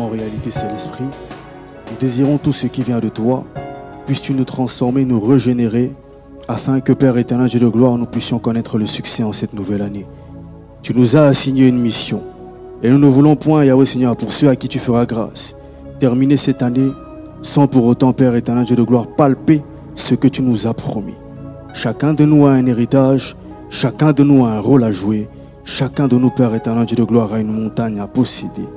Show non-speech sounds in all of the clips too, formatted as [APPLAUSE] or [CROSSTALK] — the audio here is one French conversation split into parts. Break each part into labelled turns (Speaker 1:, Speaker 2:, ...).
Speaker 1: en réalité c'est l'esprit. Nous désirons tout ce qui vient de toi. Puisses-tu nous transformer, nous régénérer, afin que Père éternel, Dieu de gloire, nous puissions connaître le succès en cette nouvelle année. Tu nous as assigné une mission. Et nous ne voulons point, Yahweh Seigneur, pour ceux à qui tu feras grâce, terminer cette année sans pour autant, Père éternel, Dieu de gloire, palper ce que tu nous as promis. Chacun de nous a un héritage, chacun de nous a un rôle à jouer, chacun de nous, Père éternel, Dieu de gloire, a une montagne à posséder.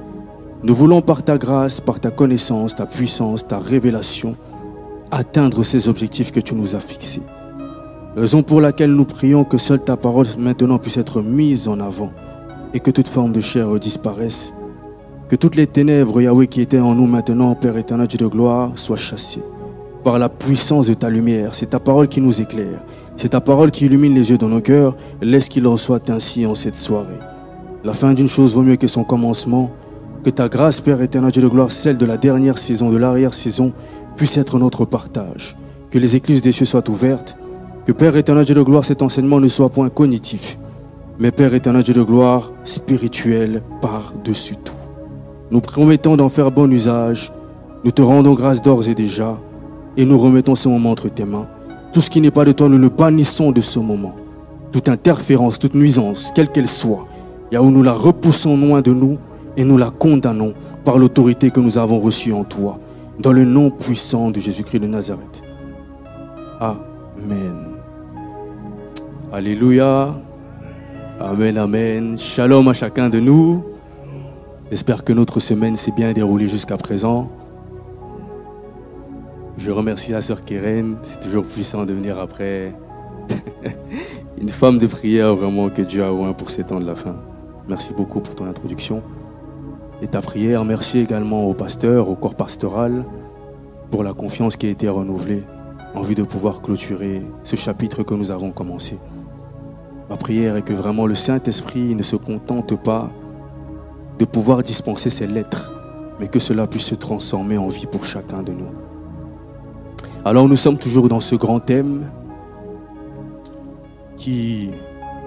Speaker 1: Nous voulons par ta grâce, par ta connaissance, ta puissance, ta révélation, atteindre ces objectifs que tu nous as fixés. Raison pour laquelle nous prions que seule ta parole maintenant puisse être mise en avant et que toute forme de chair disparaisse. Que toutes les ténèbres, Yahweh, qui étaient en nous maintenant, Père éternel, Dieu de gloire, soient chassées par la puissance de ta lumière. C'est ta parole qui nous éclaire. C'est ta parole qui illumine les yeux de nos cœurs. Laisse qu'il en soit ainsi en cette soirée. La fin d'une chose vaut mieux que son commencement. Que ta grâce, Père éternel, Dieu de gloire, celle de la dernière saison, de l'arrière-saison, puisse être notre partage. Que les écluses des cieux soient ouvertes. Que Père éternel, Dieu de gloire, cet enseignement ne soit point cognitif, mais Père éternel, Dieu de gloire, spirituel par-dessus tout. Nous promettons d'en faire bon usage. Nous te rendons grâce d'ores et déjà et nous remettons ce moment entre tes mains. Tout ce qui n'est pas de toi, nous le bannissons de ce moment. Toute interférence, toute nuisance, quelle qu'elle soit, Yahweh, nous la repoussons loin de nous et nous la condamnons par l'autorité que nous avons reçue en toi, dans le nom puissant de Jésus-Christ de Nazareth. Amen. Alléluia. Amen, amen. Shalom à chacun de nous. J'espère que notre semaine s'est bien déroulée jusqu'à présent. Je remercie la sœur Keren. C'est toujours puissant de venir après. [LAUGHS] Une femme de prière vraiment que Dieu a oint pour ces temps de la fin. Merci beaucoup pour ton introduction et ta prière. Merci également au pasteur, au corps pastoral, pour la confiance qui a été renouvelée en vue de pouvoir clôturer ce chapitre que nous avons commencé. Ma prière est que vraiment le Saint-Esprit ne se contente pas de pouvoir dispenser ses lettres, mais que cela puisse se transformer en vie pour chacun de nous. Alors nous sommes toujours dans ce grand thème qui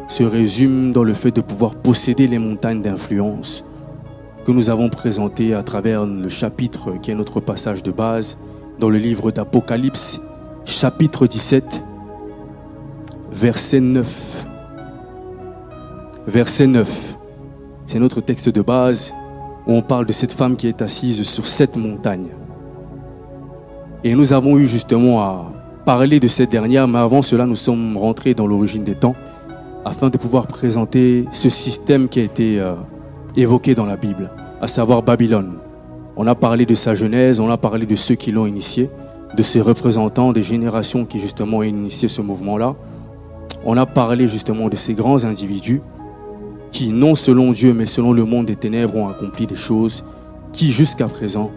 Speaker 1: se résume dans le fait de pouvoir posséder les montagnes d'influence que nous avons présenté à travers le chapitre qui est notre passage de base dans le livre d'Apocalypse, chapitre 17, verset 9. Verset 9. C'est notre texte de base où on parle de cette femme qui est assise sur cette montagne. Et nous avons eu justement à parler de cette dernière, mais avant cela, nous sommes rentrés dans l'origine des temps afin de pouvoir présenter ce système qui a été euh, évoqué dans la Bible, à savoir Babylone. On a parlé de sa genèse, on a parlé de ceux qui l'ont initié, de ses représentants, des générations qui justement ont initié ce mouvement-là. On a parlé justement de ces grands individus qui, non selon Dieu, mais selon le monde des ténèbres, ont accompli des choses qui, jusqu'à présent,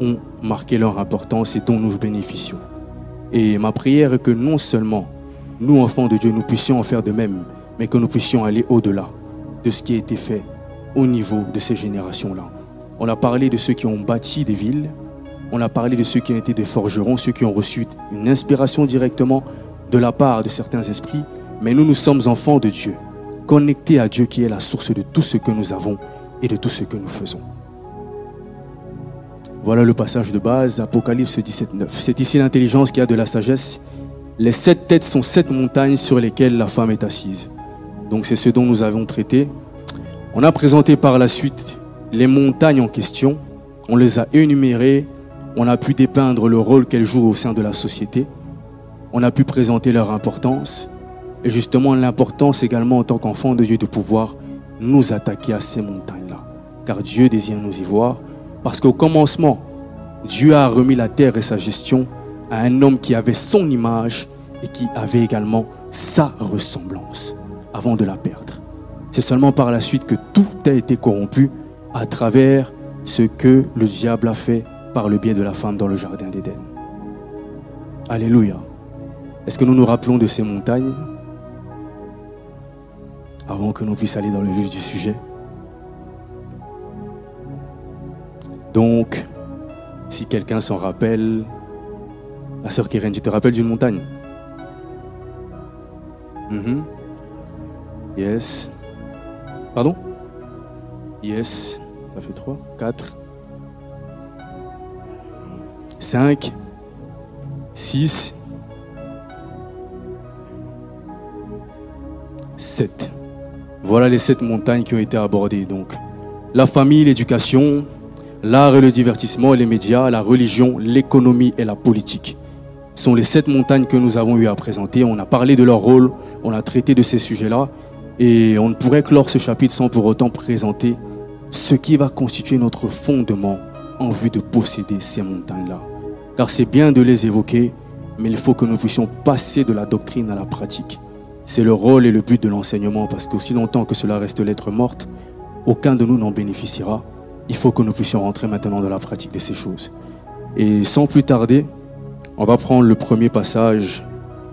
Speaker 1: ont marqué leur importance et dont nous bénéficions. Et ma prière est que non seulement nous, enfants de Dieu, nous puissions en faire de même, mais que nous puissions aller au-delà de ce qui a été fait au niveau de ces générations-là. On a parlé de ceux qui ont bâti des villes, on a parlé de ceux qui ont été des forgerons, ceux qui ont reçu une inspiration directement de la part de certains esprits, mais nous, nous sommes enfants de Dieu, connectés à Dieu qui est la source de tout ce que nous avons et de tout ce que nous faisons. Voilà le passage de base, Apocalypse 17, 9. C'est ici l'intelligence qui a de la sagesse. Les sept têtes sont sept montagnes sur lesquelles la femme est assise. Donc c'est ce dont nous avons traité. On a présenté par la suite les montagnes en question. On les a énumérées. On a pu dépeindre le rôle qu'elles jouent au sein de la société. on a pu présenter leur importance. Et justement, l'importance également en tant qu'enfant de Dieu de pouvoir nous attaquer à ces montagnes-là. Car Dieu désire nous y voir. Parce qu'au commencement, Dieu a remis la terre et sa gestion à un homme qui avait son image et qui avait également sa ressemblance avant de la perdre. C'est seulement par la suite que tout a été corrompu à travers ce que le diable a fait par le biais de la femme dans le jardin d'Éden. Alléluia. Est-ce que nous nous rappelons de ces montagnes? Avant que nous puissions aller dans le vif du sujet Donc, si quelqu'un s'en rappelle, la sœur Keren, tu te rappelles d'une montagne? Mhm. Yes. Pardon Yes. Ça fait 3, 4, 5, 6, 7. Voilà les sept montagnes qui ont été abordées. Donc, la famille, l'éducation, l'art et le divertissement, les médias, la religion, l'économie et la politique sont les sept montagnes que nous avons eu à présenter. On a parlé de leur rôle, on a traité de ces sujets-là, et on ne pourrait clore ce chapitre sans pour autant présenter ce qui va constituer notre fondement en vue de posséder ces montagnes-là. Car c'est bien de les évoquer, mais il faut que nous puissions passer de la doctrine à la pratique. C'est le rôle et le but de l'enseignement, parce qu'aussi longtemps que cela reste lettre morte, aucun de nous n'en bénéficiera. Il faut que nous puissions rentrer maintenant dans la pratique de ces choses. Et sans plus tarder, on va prendre le premier passage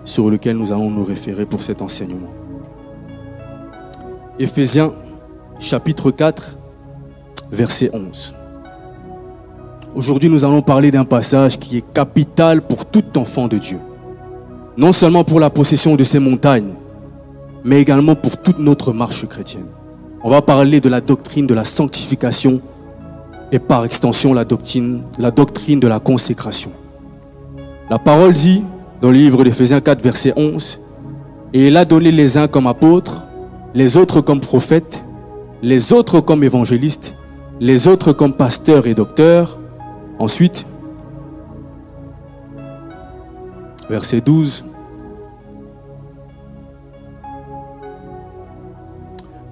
Speaker 1: sur lequel nous allons nous référer pour cet enseignement. Éphésiens chapitre 4, verset 11. Aujourd'hui, nous allons parler d'un passage qui est capital pour tout enfant de Dieu. Non seulement pour la possession de ces montagnes, mais également pour toute notre marche chrétienne. On va parler de la doctrine de la sanctification et par extension la doctrine, de la consécration. La parole dit dans le livre d'Éphésiens 4, verset 11, Et il a donné les uns comme apôtres, les autres comme prophètes, les autres comme évangélistes, les autres comme pasteurs et docteurs. Ensuite, verset 12,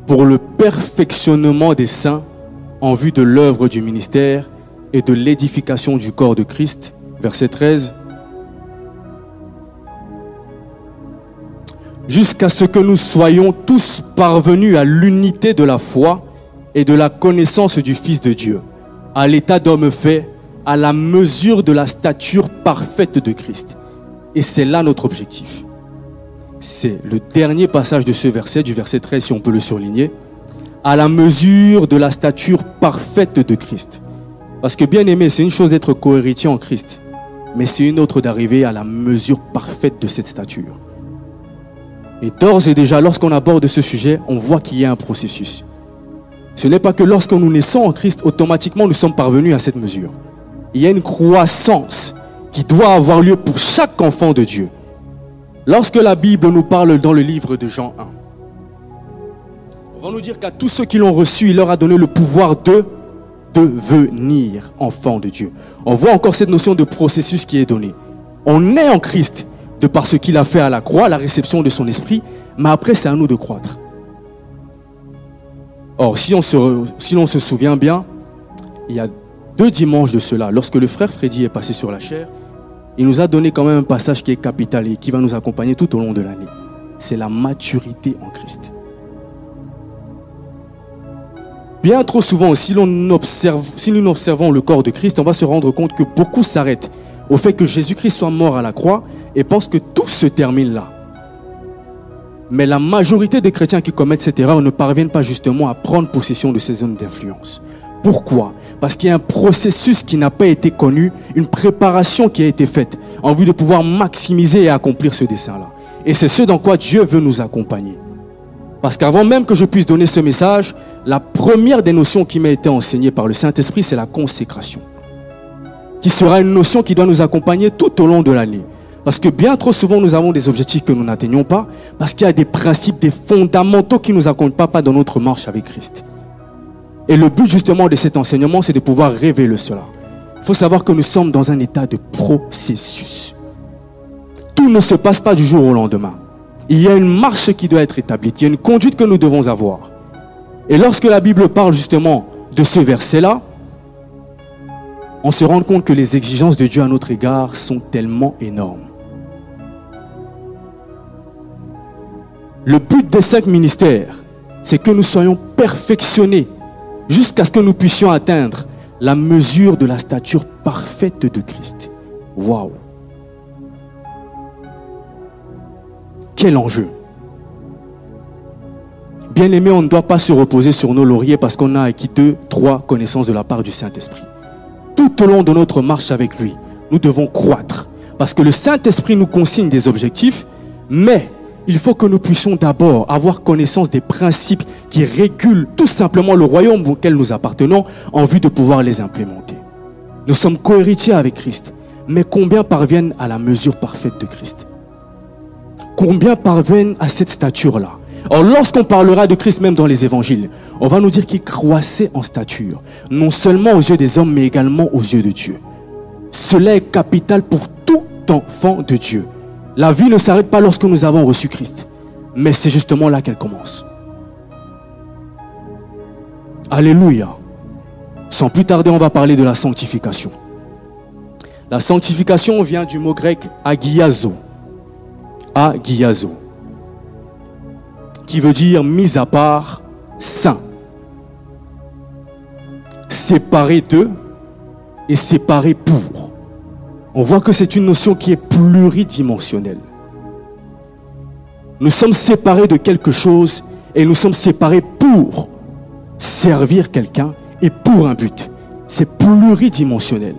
Speaker 1: pour le perfectionnement des saints en vue de l'œuvre du ministère et de l'édification du corps de Christ. Verset 13. Jusqu'à ce que nous soyons tous parvenus à l'unité de la foi et de la connaissance du Fils de Dieu, à l'état d'homme fait, à la mesure de la stature parfaite de Christ. Et c'est là notre objectif. C'est le dernier passage de ce verset, du verset 13, si on peut le surligner, à la mesure de la stature parfaite de Christ. Parce que bien aimé, c'est une chose d'être cohéritier en Christ, mais c'est une autre d'arriver à la mesure parfaite de cette stature. Et d'ores et déjà, lorsqu'on aborde ce sujet, on voit qu'il y a un processus. Ce n'est pas que lorsque nous naissons en Christ, automatiquement nous sommes parvenus à cette mesure. Il y a une croissance qui doit avoir lieu pour chaque enfant de Dieu. Lorsque la Bible nous parle dans le livre de Jean 1, on va nous dire qu'à tous ceux qui l'ont reçu, il leur a donné le pouvoir de devenir enfants de Dieu. On voit encore cette notion de processus qui est donnée. On est en Christ, de par ce qu'il a fait à la croix, la réception de son esprit, mais après c'est à nous de croître. Or, si on se, si l'on se souvient bien, il y a deux dimanches de cela, lorsque le frère Freddy est passé sur la chair, il nous a donné quand même un passage qui est capital et qui va nous accompagner tout au long de l'année. C'est la maturité en Christ. Bien trop souvent, si, observe, si nous observons le corps de Christ, on va se rendre compte que beaucoup s'arrêtent au fait que Jésus-Christ soit mort à la croix et pensent que tout se termine là. Mais la majorité des chrétiens qui commettent cette erreur ne parviennent pas justement à prendre possession de ces zones d'influence. Pourquoi? Parce qu'il y a un processus qui n'a pas été connu, une préparation qui a été faite en vue de pouvoir maximiser et accomplir ce dessein-là. Et c'est ce dans quoi Dieu veut nous accompagner. Parce qu'avant même que je puisse donner ce message, la première des notions qui m'a été enseignée par le Saint-Esprit, c'est la consécration. Qui sera une notion qui doit nous accompagner tout au long de l'année. Parce que bien trop souvent, nous avons des objectifs que nous n'atteignons pas, parce qu'il y a des principes, des fondamentaux qui ne nous accompagnent pas dans notre marche avec Christ. Et le but justement de cet enseignement, c'est de pouvoir révéler cela. Il faut savoir que nous sommes dans un état de processus. tout ne se passe pas du jour au lendemain. Il y a une marche qui doit être établie, il y a une conduite que nous devons avoir. Et lorsque la Bible parle justement de ce verset-là, on se rend compte que les exigences de Dieu à notre égard sont tellement énormes. Le but des cinq ministères, c'est que nous soyons perfectionnés jusqu'à ce que nous puissions atteindre la mesure de la stature parfaite de Christ. Waouh! Quel enjeu! Bien aimé, on ne doit pas se reposer sur nos lauriers parce qu'on a acquis deux, trois connaissances de la part du Saint-Esprit. Tout au long de notre marche avec lui, nous devons croître. Parce que le Saint-Esprit nous consigne des objectifs, mais il faut que nous puissions d'abord avoir connaissance des principes qui régulent tout simplement le royaume auquel nous appartenons en vue de pouvoir les implémenter. Nous sommes cohéritiers avec Christ, mais combien parviennent à la mesure parfaite de Christ? Combien parviennent à cette stature-là? Or, lorsqu'on parlera de Christ même dans les évangiles, on va nous dire qu'il croissait en stature, non seulement aux yeux des hommes, mais également aux yeux de Dieu. Cela est capital pour tout enfant de Dieu. La vie ne s'arrête pas lorsque nous avons reçu Christ, mais c'est justement là qu'elle commence. Alléluia. Sans plus tarder, on va parler de la sanctification. La sanctification vient du mot grec agiazo. Agiazo. Qui veut dire mis à part, saint. Séparé de et séparé pour. On voit que c'est une notion qui est pluridimensionnelle. Nous sommes séparés de quelque chose et nous sommes séparés pour servir quelqu'un et pour un but. C'est pluridimensionnel.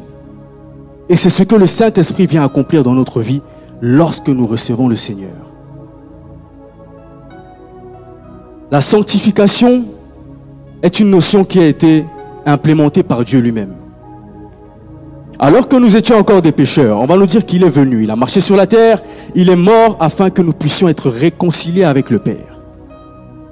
Speaker 1: Et c'est ce que le Saint-Esprit vient accomplir dans notre vie lorsque nous recevons le Seigneur. La sanctification est une notion qui a été implémentée par Dieu lui-même. Alors que nous étions encore des pécheurs, on va nous dire qu'il est venu, il a marché sur la terre, il est mort afin que nous puissions être réconciliés avec le Père.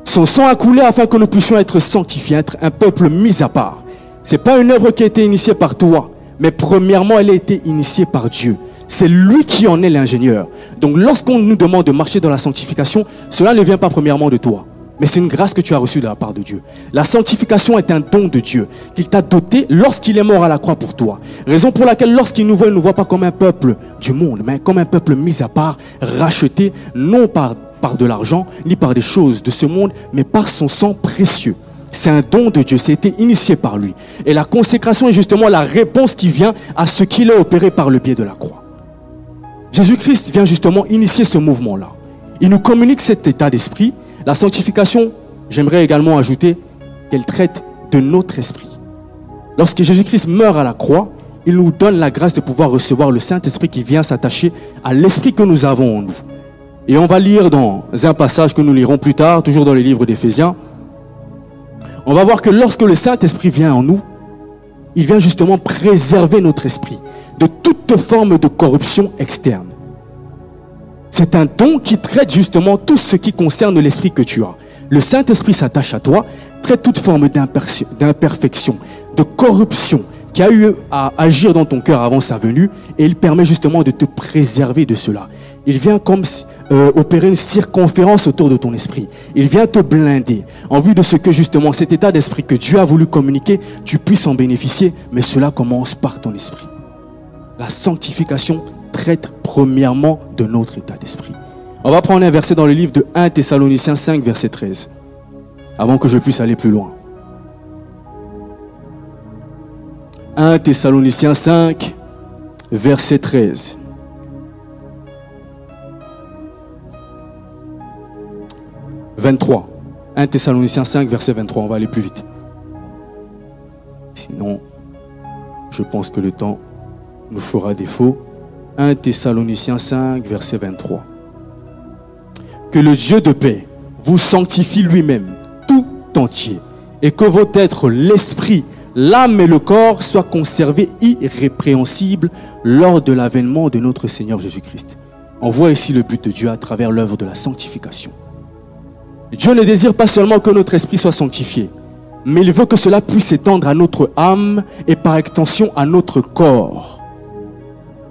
Speaker 1: Son sang a coulé afin que nous puissions être sanctifiés, être un peuple mis à part. Ce n'est pas une œuvre qui a été initiée par toi, mais premièrement, elle a été initiée par Dieu. C'est lui qui en est l'ingénieur. Donc lorsqu'on nous demande de marcher dans la sanctification, cela ne vient pas premièrement de toi, mais c'est une grâce que tu as reçue de la part de Dieu. La sanctification est un don de Dieu qu'il t'a doté lorsqu'il est mort à la croix pour toi. Raison pour laquelle lorsqu'il nous voit, il ne nous voit pas comme un peuple du monde, mais comme un peuple mis à part, racheté, non par de l'argent, ni par des choses de ce monde, mais par son sang précieux. C'est un don de Dieu, c'était initié par lui. Et la consécration est justement la réponse qui vient à ce qu'il a opéré par le biais de la croix. Jésus-Christ vient justement initier ce mouvement-là. Il nous communique cet état d'esprit. La sanctification, j'aimerais également ajouter qu'elle traite de notre esprit. Lorsque Jésus-Christ meurt à la croix, il nous donne la grâce de pouvoir recevoir le Saint-Esprit qui vient s'attacher à l'esprit que nous avons en nous. Et on va lire dans un passage que nous lirons plus tard, toujours dans les livres d'Éphésiens. On va voir que lorsque le Saint-Esprit vient en nous, il vient justement préserver notre esprit de toute forme de corruption externe. C'est un don qui traite justement tout ce qui concerne l'esprit que tu as. Le Saint-Esprit s'attache à toi, traite toute forme d'imperfection, de corruption qui a eu à agir dans ton cœur avant sa venue, et il permet justement de te préserver de cela. Il vient comme euh, opérer une circonférence autour de ton esprit. Il vient te blinder en vue de ce que justement cet état d'esprit que Dieu a voulu communiquer, tu puisses en bénéficier, mais cela commence par ton esprit. La sanctification traite premièrement de notre état d'esprit. On va prendre un verset dans le livre de 1 Thessaloniciens 5, verset 13, avant que je puisse aller plus loin. 1 Thessaloniciens 5, verset 13. 23. 1 Thessaloniciens 5, verset 23. On va aller plus vite. Sinon, je pense que le temps nous fera défaut. 1 Thessaloniciens 5, verset 23. Que le Dieu de paix vous sanctifie lui-même, tout entier, et que votre être, l'esprit, l'âme et le corps soient conservés irrépréhensibles lors de l'avènement de notre Seigneur Jésus-Christ. On voit ici le but de Dieu à travers l'œuvre de la sanctification. Dieu ne désire pas seulement que notre esprit soit sanctifié, mais il veut que cela puisse s'étendre à notre âme et par extension à notre corps.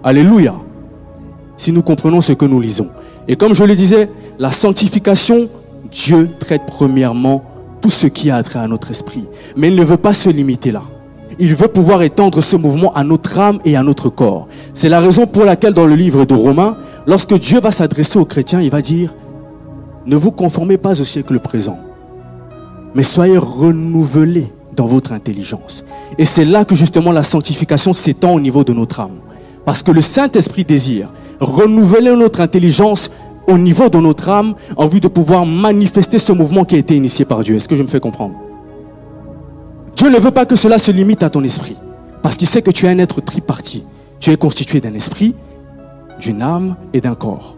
Speaker 1: Alléluia. si nous comprenons ce que nous lisons. Et comme je le disais, la sanctification, Dieu traite premièrement tout ce qui a attrait à notre esprit. Mais il ne veut pas se limiter là. Il veut pouvoir étendre ce mouvement à notre âme et à notre corps. C'est la raison pour laquelle dans le livre de Romains, lorsque Dieu va s'adresser aux chrétiens, il va dire, ne vous conformez pas au siècle présent, mais soyez renouvelés dans votre intelligence. Et c'est là que justement la sanctification s'étend au niveau de notre âme. Parce que le Saint-Esprit désire renouveler notre intelligence au niveau de notre âme en vue de pouvoir manifester ce mouvement qui a été initié par Dieu. Est-ce que je me fais comprendre? Dieu ne veut pas que cela se limite à ton esprit. Parce qu'il sait que tu es un être triparti. Tu es constitué d'un esprit, d'une âme et d'un corps.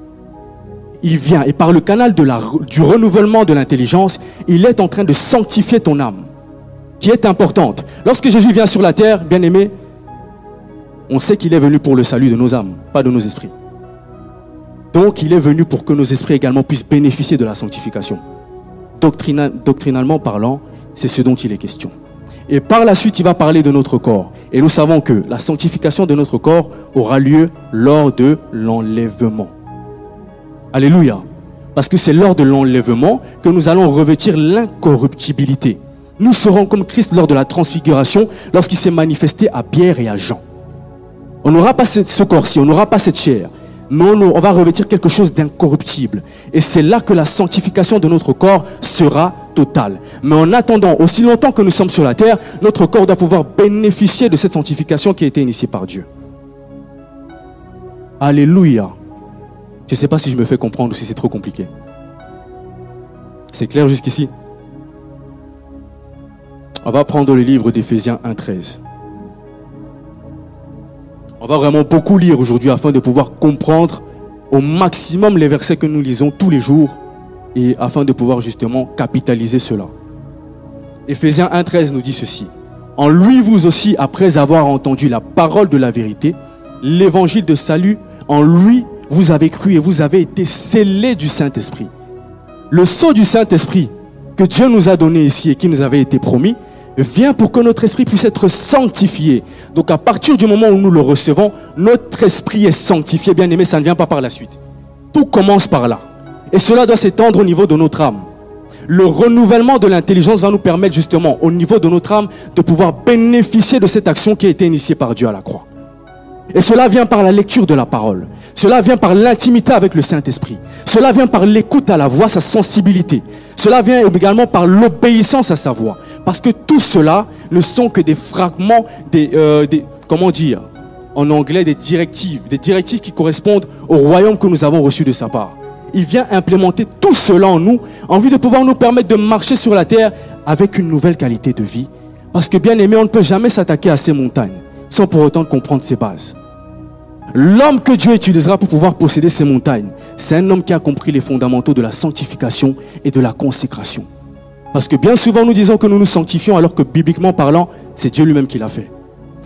Speaker 1: Il vient et par le canal du renouvellement de l'intelligence, il est en train de sanctifier ton âme qui est importante. Lorsque Jésus vient sur la terre, bien aimé, on sait qu'il est venu pour le salut de nos âmes, pas de nos esprits. Donc il est venu pour que nos esprits également puissent bénéficier de la sanctification. doctrinalement parlant, c'est ce dont il est question. Et par la suite, il va parler de notre corps. Et nous savons que la sanctification de notre corps aura lieu lors de l'enlèvement. Alléluia. Parce que c'est lors de l'enlèvement que nous allons revêtir l'incorruptibilité. Nous serons comme Christ lors de la transfiguration, lorsqu'il s'est manifesté à Pierre et à Jean. On n'aura pas ce corps-ci, on n'aura pas cette chair, mais on, va revêtir quelque chose d'incorruptible. Et c'est là que la sanctification de notre corps sera totale. Mais en attendant, aussi longtemps que nous sommes sur la terre, notre corps doit pouvoir bénéficier de cette sanctification qui a été initiée par Dieu. Alléluia. Je ne sais pas si je me fais comprendre ou si c'est trop compliqué. C'est clair jusqu'ici? On va prendre le livre d'Éphésiens 1.13. On va vraiment beaucoup lire aujourd'hui afin de pouvoir comprendre au maximum les versets que nous lisons tous les jours et afin de pouvoir justement capitaliser cela. Éphésiens 1.13 nous dit ceci. En lui, vous aussi, après avoir entendu la parole de la vérité, l'évangile de salut, en lui, vous avez cru et vous avez été scellés du Saint-Esprit. Le sceau du Saint-Esprit que Dieu nous a donné ici et qui nous avait été promis, vient pour que notre esprit puisse être sanctifié. Donc à partir du moment où nous le recevons, notre esprit est sanctifié. Bien aimé, ça ne vient pas par la suite. Tout commence par là. Et cela doit s'étendre au niveau de notre âme. Le renouvellement de l'intelligence va nous permettre justement au niveau de notre âme de pouvoir bénéficier de cette action qui a été initiée par Dieu à la croix. Et cela vient par la lecture de la parole. Cela vient par l'intimité avec le Saint-Esprit. Cela vient par l'écoute à la voix, sa sensibilité. Cela vient également par l'obéissance à sa voix. Parce que tout cela ne sont que des fragments, des, euh, des, comment dire, en anglais, des directives, des directives qui correspondent au royaume que nous avons reçu de sa part. Il vient implémenter tout cela en nous, en vue de pouvoir nous permettre de marcher sur la terre avec une nouvelle qualité de vie. Parce que bien aimé, on ne peut jamais s'attaquer à ces montagnes sans pour autant comprendre ses bases. L'homme que Dieu utilisera pour pouvoir posséder ces montagnes, c'est un homme qui a compris les fondamentaux de la sanctification et de la consécration. Parce que bien souvent nous disons que nous nous sanctifions alors que bibliquement parlant, c'est Dieu lui-même qui l'a fait.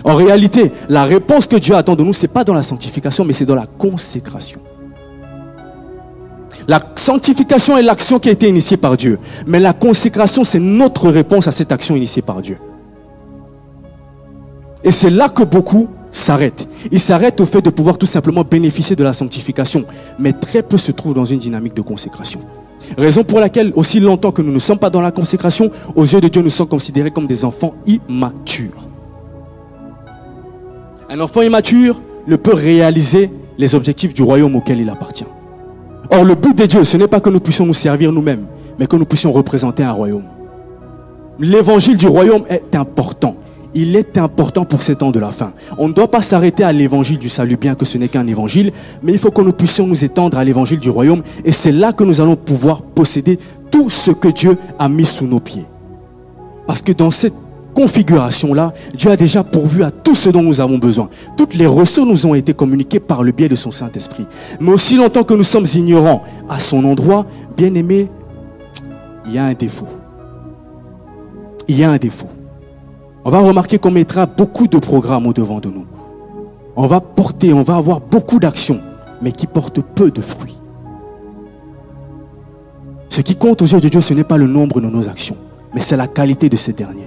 Speaker 1: En réalité, la réponse que Dieu attend de nous, ce n'est pas dans la sanctification, mais c'est dans la consécration. La sanctification est l'action qui a été initiée par Dieu. Mais la consécration, c'est notre réponse à cette action initiée par Dieu. Et c'est là que beaucoup s'arrêtent. Ils s'arrêtent au fait de pouvoir tout simplement bénéficier de la sanctification. Mais très peu se trouvent dans une dynamique de consécration. Raison pour laquelle, aussi longtemps que nous ne sommes pas dans la consécration, aux yeux de Dieu, nous sommes considérés comme des enfants immatures. Un enfant immature ne peut réaliser les objectifs du royaume auquel il appartient. Or, le but de Dieu, ce n'est pas que nous puissions nous servir nous-mêmes, mais que nous puissions représenter un royaume. L'évangile du royaume est important il est important pour ces temps de la fin. On ne doit pas s'arrêter à l'évangile du salut, bien que ce n'est qu'un évangile, mais il faut que nous puissions nous étendre à l'évangile du royaume, et c'est là que nous allons pouvoir posséder tout ce que Dieu a mis sous nos pieds. Parce que dans cette configuration-là, Dieu a déjà pourvu à tout ce dont nous avons besoin. Toutes les ressources nous ont été communiquées par le biais de son Saint-Esprit. Mais aussi longtemps que nous sommes ignorants à son endroit, bien aimé, il y a un défaut. Il y a un défaut on va remarquer qu'on mettra beaucoup de programmes au-devant de nous. On va porter, on va avoir beaucoup d'actions, mais qui portent peu de fruits. Ce qui compte aux yeux de Dieu, ce n'est pas le nombre de nos actions, mais c'est la qualité de ces dernières.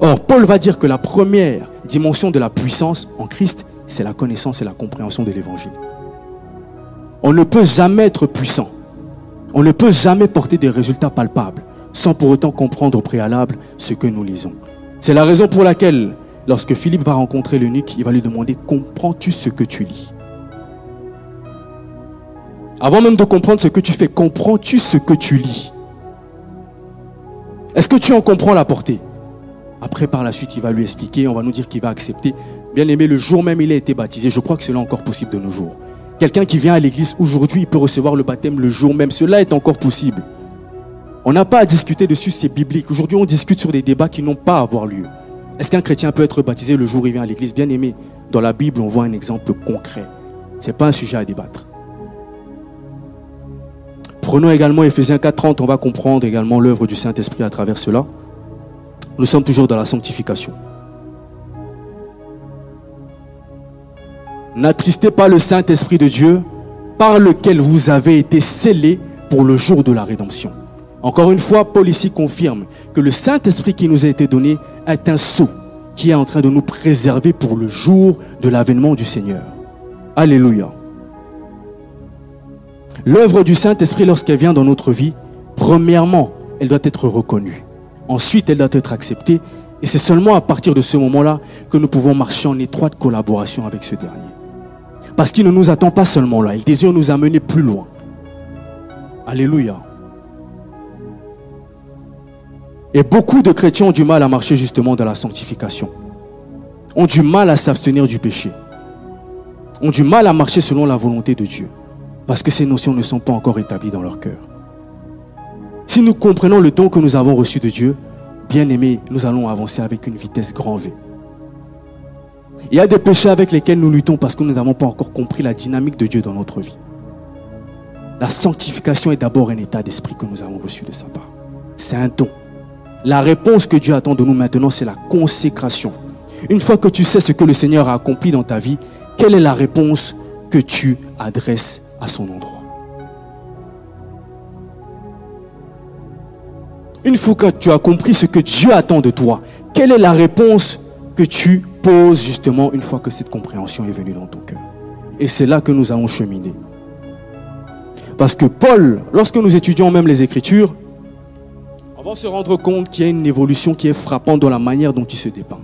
Speaker 1: Or, Paul va dire que la première dimension de la puissance en Christ, c'est la connaissance et la compréhension de l'Évangile. On ne peut jamais être puissant. On ne peut jamais porter des résultats palpables sans pour autant comprendre au préalable ce que nous lisons. C'est la raison pour laquelle, lorsque Philippe va rencontrer l'eunuque, il va lui demander, comprends-tu ce que tu lis? Avant même de comprendre ce que tu fais, comprends-tu ce que tu lis? Est-ce que tu en comprends la portée? Après, par la suite, il va lui expliquer, on va nous dire qu'il va accepter. Bien aimé, le jour même il a été baptisé, je crois que cela est encore possible de nos jours. Quelqu'un qui vient à l'église aujourd'hui, il peut recevoir le baptême le jour même. Cela est encore possible. On n'a pas à discuter dessus, c'est biblique. Aujourd'hui, on discute sur des débats qui n'ont pas à avoir lieu. Est-ce qu'un chrétien peut être baptisé le jour où il vient à l'église? Bien aimé, dans la Bible, on voit un exemple concret. Ce n'est pas un sujet à débattre. Prenons également Ephésiens 4.30, on va comprendre également l'œuvre du Saint-Esprit à travers cela. Nous sommes toujours dans la sanctification. N'attristez pas le Saint-Esprit de Dieu par lequel vous avez été scellés pour le jour de la rédemption. Encore une fois, Paul ici confirme que le Saint-Esprit qui nous a été donné est un sceau qui est en train de nous préserver pour le jour de l'avènement du Seigneur. Alléluia. L'œuvre du Saint-Esprit, lorsqu'elle vient dans notre vie, premièrement, elle doit être reconnue. Ensuite, elle doit être acceptée. Et c'est seulement à partir de ce moment-là que nous pouvons marcher en étroite collaboration avec ce dernier. Parce qu'il ne nous attend pas seulement là, il désire nous amener plus loin. Alléluia. Et beaucoup de chrétiens ont du mal à marcher justement dans la sanctification. Ont du mal à s'abstenir du péché. Ont du mal à marcher selon la volonté de Dieu. Parce que ces notions ne sont pas encore établies dans leur cœur. Si nous comprenons le don que nous avons reçu de Dieu, bien aimés, nous allons avancer avec une vitesse grand V. Il y a des péchés avec lesquels nous luttons parce que nous n'avons pas encore compris la dynamique de Dieu dans notre vie. La sanctification est d'abord un état d'esprit que nous avons reçu de sa part. C'est un don. La réponse que Dieu attend de nous maintenant, c'est la consécration. Une fois que tu sais ce que le Seigneur a accompli dans ta vie, quelle est la réponse que tu adresses à son endroit? Une fois que tu as compris ce que Dieu attend de toi, quelle est la réponse que tu poses justement une fois que cette compréhension est venue dans ton cœur? Et c'est là que nous allons cheminer. Parce que Paul, lorsque nous étudions même les Écritures, on va se rendre compte qu'il y a une évolution qui est frappante dans la manière dont il se dépeint.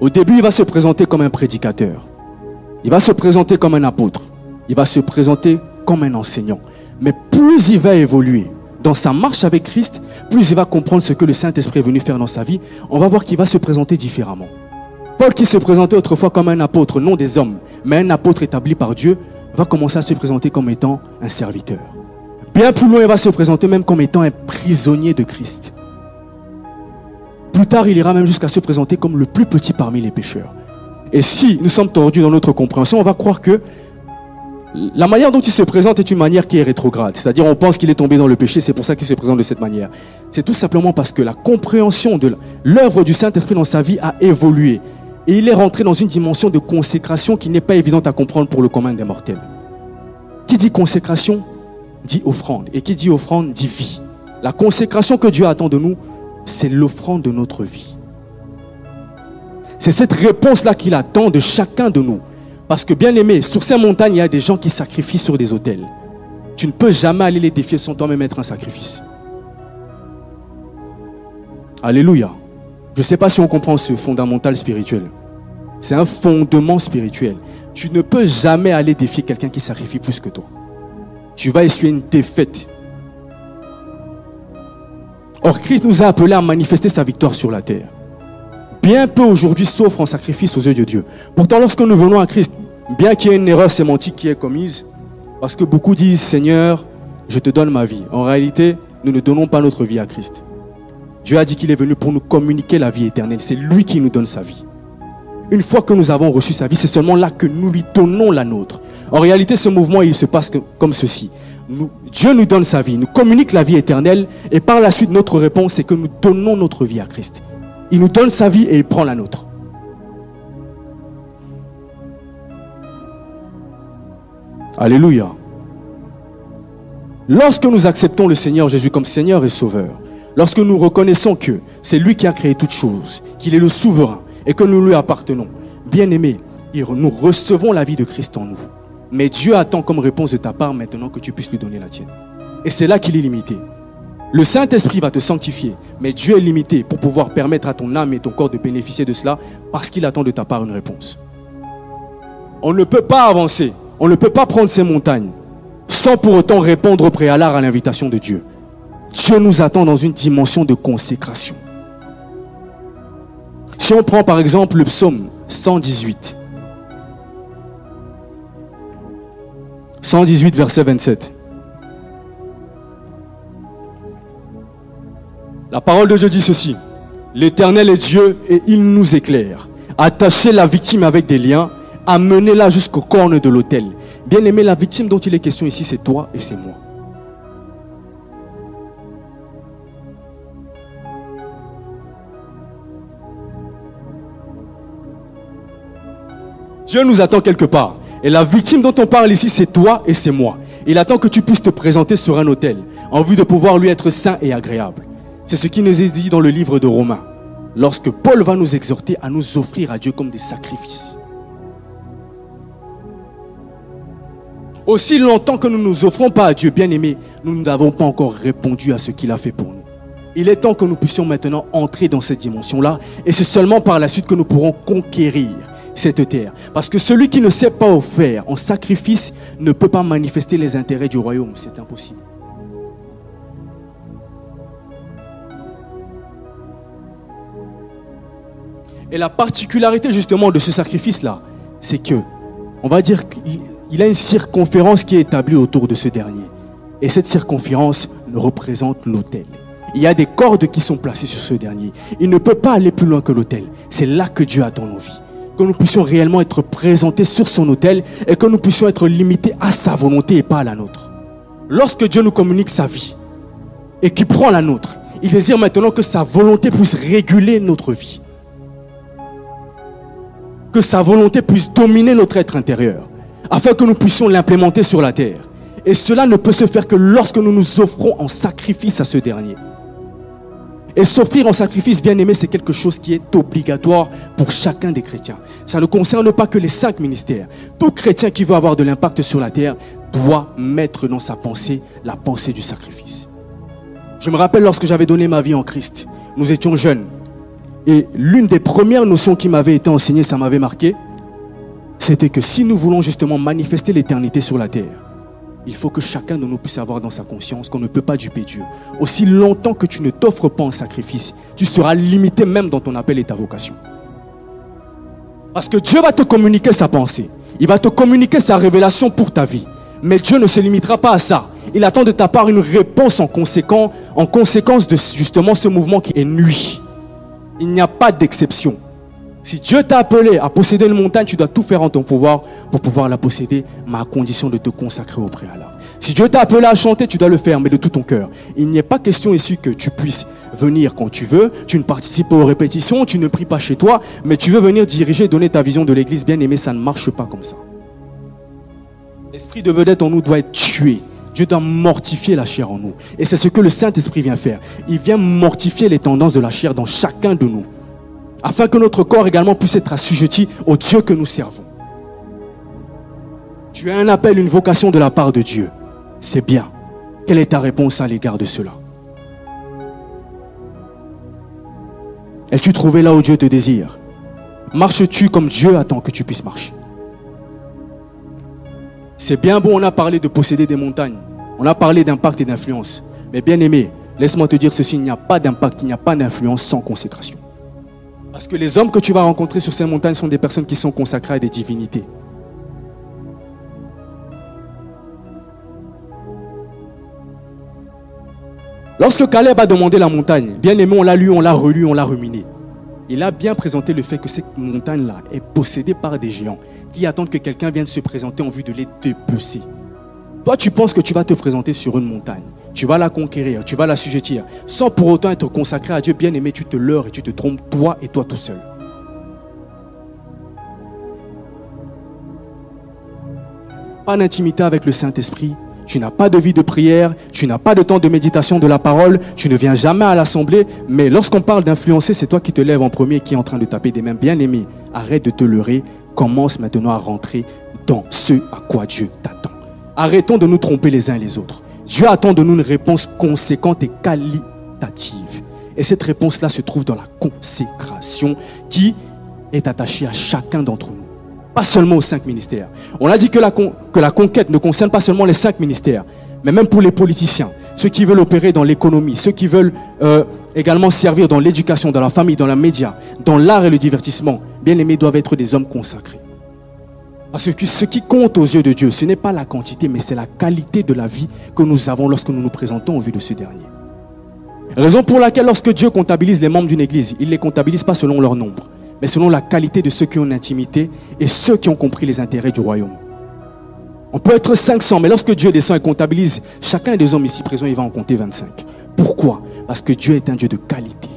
Speaker 1: Au début, il va se présenter comme un prédicateur. Il va se présenter comme un apôtre. Il va se présenter comme un enseignant. Mais plus il va évoluer, dans sa marche avec Christ, plus il va comprendre ce que le Saint-Esprit est venu faire dans sa vie, on va voir qu'il va se présenter différemment. Paul qui se présentait autrefois comme un apôtre, non des hommes, mais un apôtre établi par Dieu, va commencer à se présenter comme étant un serviteur. Bien plus loin, il va se présenter même comme étant un prisonnier de Christ. Plus tard, il ira même jusqu'à se présenter comme le plus petit parmi les pécheurs. Et si nous sommes tordus dans notre compréhension, on va croire que la manière dont il se présente est une manière qui est rétrograde. C'est-à-dire, on pense qu'il est tombé dans le péché, c'est pour ça qu'il se présente de cette manière. C'est tout simplement parce que la compréhension de l'œuvre du Saint-Esprit dans sa vie a évolué. Et il est rentré dans une dimension de consécration qui n'est pas évidente à comprendre pour le commun des mortels. Qui dit consécration dit offrande. Et qui dit offrande dit vie. La consécration que Dieu attend de nous, c'est l'offrande de notre vie. C'est cette réponse-là qu'il attend de chacun de nous. Parce que bien aimé, sur ces montagnes, il y a des gens qui sacrifient sur des autels. Tu ne peux jamais aller les défier sans toi-même être un sacrifice. Alléluia. Je ne sais pas si on comprend ce fondamental spirituel. C'est un fondement spirituel. Tu ne peux jamais aller défier quelqu'un qui sacrifie plus que toi. Tu vas essuyer une défaite. Or, Christ nous a appelés à manifester sa victoire sur la terre bien peu aujourd'hui s'offrent en sacrifice aux yeux de Dieu. Pourtant, lorsque nous venons à Christ, bien qu'il y ait une erreur sémantique qui est commise, parce que beaucoup disent Seigneur, je te donne ma vie. En réalité, nous ne donnons pas notre vie à Christ. Dieu a dit qu'il est venu pour nous communiquer la vie éternelle. C'est lui qui nous donne sa vie. Une fois que nous avons reçu sa vie, c'est seulement là que nous lui donnons la nôtre. En réalité, ce mouvement, il se passe comme ceci. Dieu nous donne sa vie, nous communique la vie éternelle, et par la suite, notre réponse, c'est que nous donnons notre vie à Christ. Il nous donne sa vie et il prend la nôtre. Alléluia. Lorsque nous acceptons le Seigneur Jésus comme Seigneur et Sauveur, lorsque nous reconnaissons que c'est lui qui a créé toutes choses, qu'il est le souverain et que nous lui appartenons, bien aimés, nous recevons la vie de Christ en nous. Mais Dieu attend comme réponse de ta part maintenant que tu puisses lui donner la tienne. Et c'est là qu'il est limité. Le Saint-Esprit va te sanctifier, mais Dieu est limité pour pouvoir permettre à ton âme et ton corps de bénéficier de cela parce qu'il attend de ta part une réponse. On ne peut pas avancer, on ne peut pas prendre ces montagnes sans pour autant répondre au préalable à l'invitation de Dieu. Dieu nous attend dans une dimension de consécration. Si on prend par exemple le psaume 118, 118 verset 27. La parole de Dieu dit ceci. L'Éternel est Dieu et il nous éclaire. Attachez la victime avec des liens, amenez-la jusqu'au corne de l'autel. Bien aimé, la victime dont il est question ici, c'est toi et c'est moi. Dieu nous attend quelque part. Et la victime dont on parle ici, c'est toi et c'est moi. Il attend que tu puisses te présenter sur un autel en vue de pouvoir lui être saint et agréable. C'est ce qui nous est dit dans le livre de Romains, lorsque Paul va nous exhorter à nous offrir à Dieu comme des sacrifices. Aussi longtemps que nous ne nous offrons pas à Dieu, bien aimé, nous n'avons pas encore répondu à ce qu'il a fait pour nous. Il est temps que nous puissions maintenant entrer dans cette dimension-là, et c'est seulement par la suite que nous pourrons conquérir cette terre. Parce que celui qui ne sait pas offrir en sacrifice ne peut pas manifester les intérêts du royaume. C'est impossible. Et la particularité justement de ce sacrifice-là, c'est que, on va dire qu'il a une circonférence qui est établie autour de ce dernier. Et cette circonférence représente l'autel. Il y a des cordes qui sont placées sur ce dernier. Il ne peut pas aller plus loin que l'autel. C'est là que Dieu attend nos vies que nous puissions réellement être présentés sur son autel et que nous puissions être limités à sa volonté et pas à la nôtre. Lorsque Dieu nous communique sa vie et qu'il prend la nôtre, il désire maintenant que sa volonté puisse réguler notre vie. Que sa volonté puisse dominer notre être intérieur, afin que nous puissions l'implémenter sur la terre. Et cela ne peut se faire que lorsque nous nous offrons en sacrifice à ce dernier. Et s'offrir en sacrifice, bien aimé, c'est quelque chose qui est obligatoire pour chacun des chrétiens. Ça ne concerne pas que les cinq ministères. Tout chrétien qui veut avoir de l'impact sur la terre doit mettre dans sa pensée la pensée du sacrifice. Je me rappelle lorsque j'avais donné ma vie en Christ, nous étions jeunes. Et l'une des premières notions qui m'avait été enseignée, ça m'avait marqué, c'était que si nous voulons justement manifester l'éternité sur la terre, il faut que chacun de nous puisse avoir dans sa conscience qu'on ne peut pas duper Dieu. Aussi longtemps que tu ne t'offres pas en sacrifice, tu seras limité même dans ton appel et ta vocation. Parce que Dieu va te communiquer sa pensée. Il va te communiquer sa révélation pour ta vie. Mais Dieu ne se limitera pas à ça. Il attend de ta part une réponse en conséquence, en conséquence de justement ce mouvement qui est nuit. Il n'y a pas d'exception. Si Dieu t'a appelé à posséder une montagne, tu dois tout faire en ton pouvoir pour pouvoir la posséder, mais à condition de te consacrer au préalable. Si Dieu t'a appelé à chanter, tu dois le faire, mais de tout ton cœur. Il n'y a pas question ici que tu puisses venir quand tu veux, tu ne participes pas aux répétitions, tu ne pries pas chez toi, mais tu veux venir diriger, donner ta vision de l'église bien aimée, ça ne marche pas comme ça. L'esprit de vedette en nous doit être tué. Dieu doit mortifier la chair en nous. Et c'est ce que le Saint-Esprit vient faire. Il vient mortifier les tendances de la chair dans chacun de nous afin que notre corps également puisse être assujetti au Dieu que nous servons. Tu as un appel, une vocation de la part de Dieu. C'est bien. Quelle est ta réponse à l'égard de cela? Es-tu trouvé là où Dieu te désire? Marches-tu comme Dieu attend que tu puisses marcher? C'est bien bon, on a parlé de posséder des montagnes. On a parlé d'impact et d'influence. Mais bien aimé, laisse-moi te dire ceci, il n'y a pas d'impact, il n'y a pas d'influence sans consécration. Parce que les hommes que tu vas rencontrer sur ces montagnes sont des personnes qui sont consacrées à des divinités. Lorsque Caleb a demandé la montagne, bien aimé, on l'a lu, on l'a relu, on l'a ruminé. Il a bien présenté le fait que cette montagne-là est possédée par des géants qui attendent que quelqu'un vienne se présenter en vue de les dépecer. Toi, tu penses que tu vas te présenter sur une montagne tu vas la conquérir, tu vas la sujettir, sans pour autant être consacré à Dieu bien aimé, tu te leurres et tu te trompes, toi et toi tout seul. Pas d'intimité avec le Saint-Esprit, tu n'as pas de vie de prière, tu n'as pas de temps de méditation de la parole, tu ne viens jamais à l'assemblée, mais lorsqu'on parle d'influencer, c'est toi qui te lèves en premier et qui est en train de taper des mains. Bien aimé, arrête de te leurrer, commence maintenant à rentrer dans ce à quoi Dieu t'attend. Arrêtons de nous tromper les uns les autres. Dieu attend de nous une réponse conséquente et qualitative. Et cette réponse-là se trouve dans la consécration qui est attachée à chacun d'entre nous. Pas seulement aux cinq ministères. On a dit que la, conquête ne concerne pas seulement les cinq ministères, mais même pour les politiciens, ceux qui veulent opérer dans l'économie, ceux qui veulent euh, également servir dans l'éducation, dans la famille, dans la média, dans l'art et le divertissement, bien aimés doivent être des hommes consacrés. Parce que ce qui compte aux yeux de Dieu, ce n'est pas la quantité, mais c'est la qualité de la vie que nous avons lorsque nous nous présentons au vu de ce dernier. Raison pour laquelle lorsque Dieu comptabilise les membres d'une église, il ne les comptabilise pas selon leur nombre, mais selon la qualité de ceux qui ont intimité et ceux qui ont compris les intérêts du royaume. On peut être 500, mais lorsque Dieu descend et comptabilise chacun des hommes ici présents, il va en compter 25. Pourquoi? Parce que Dieu est un Dieu de qualité.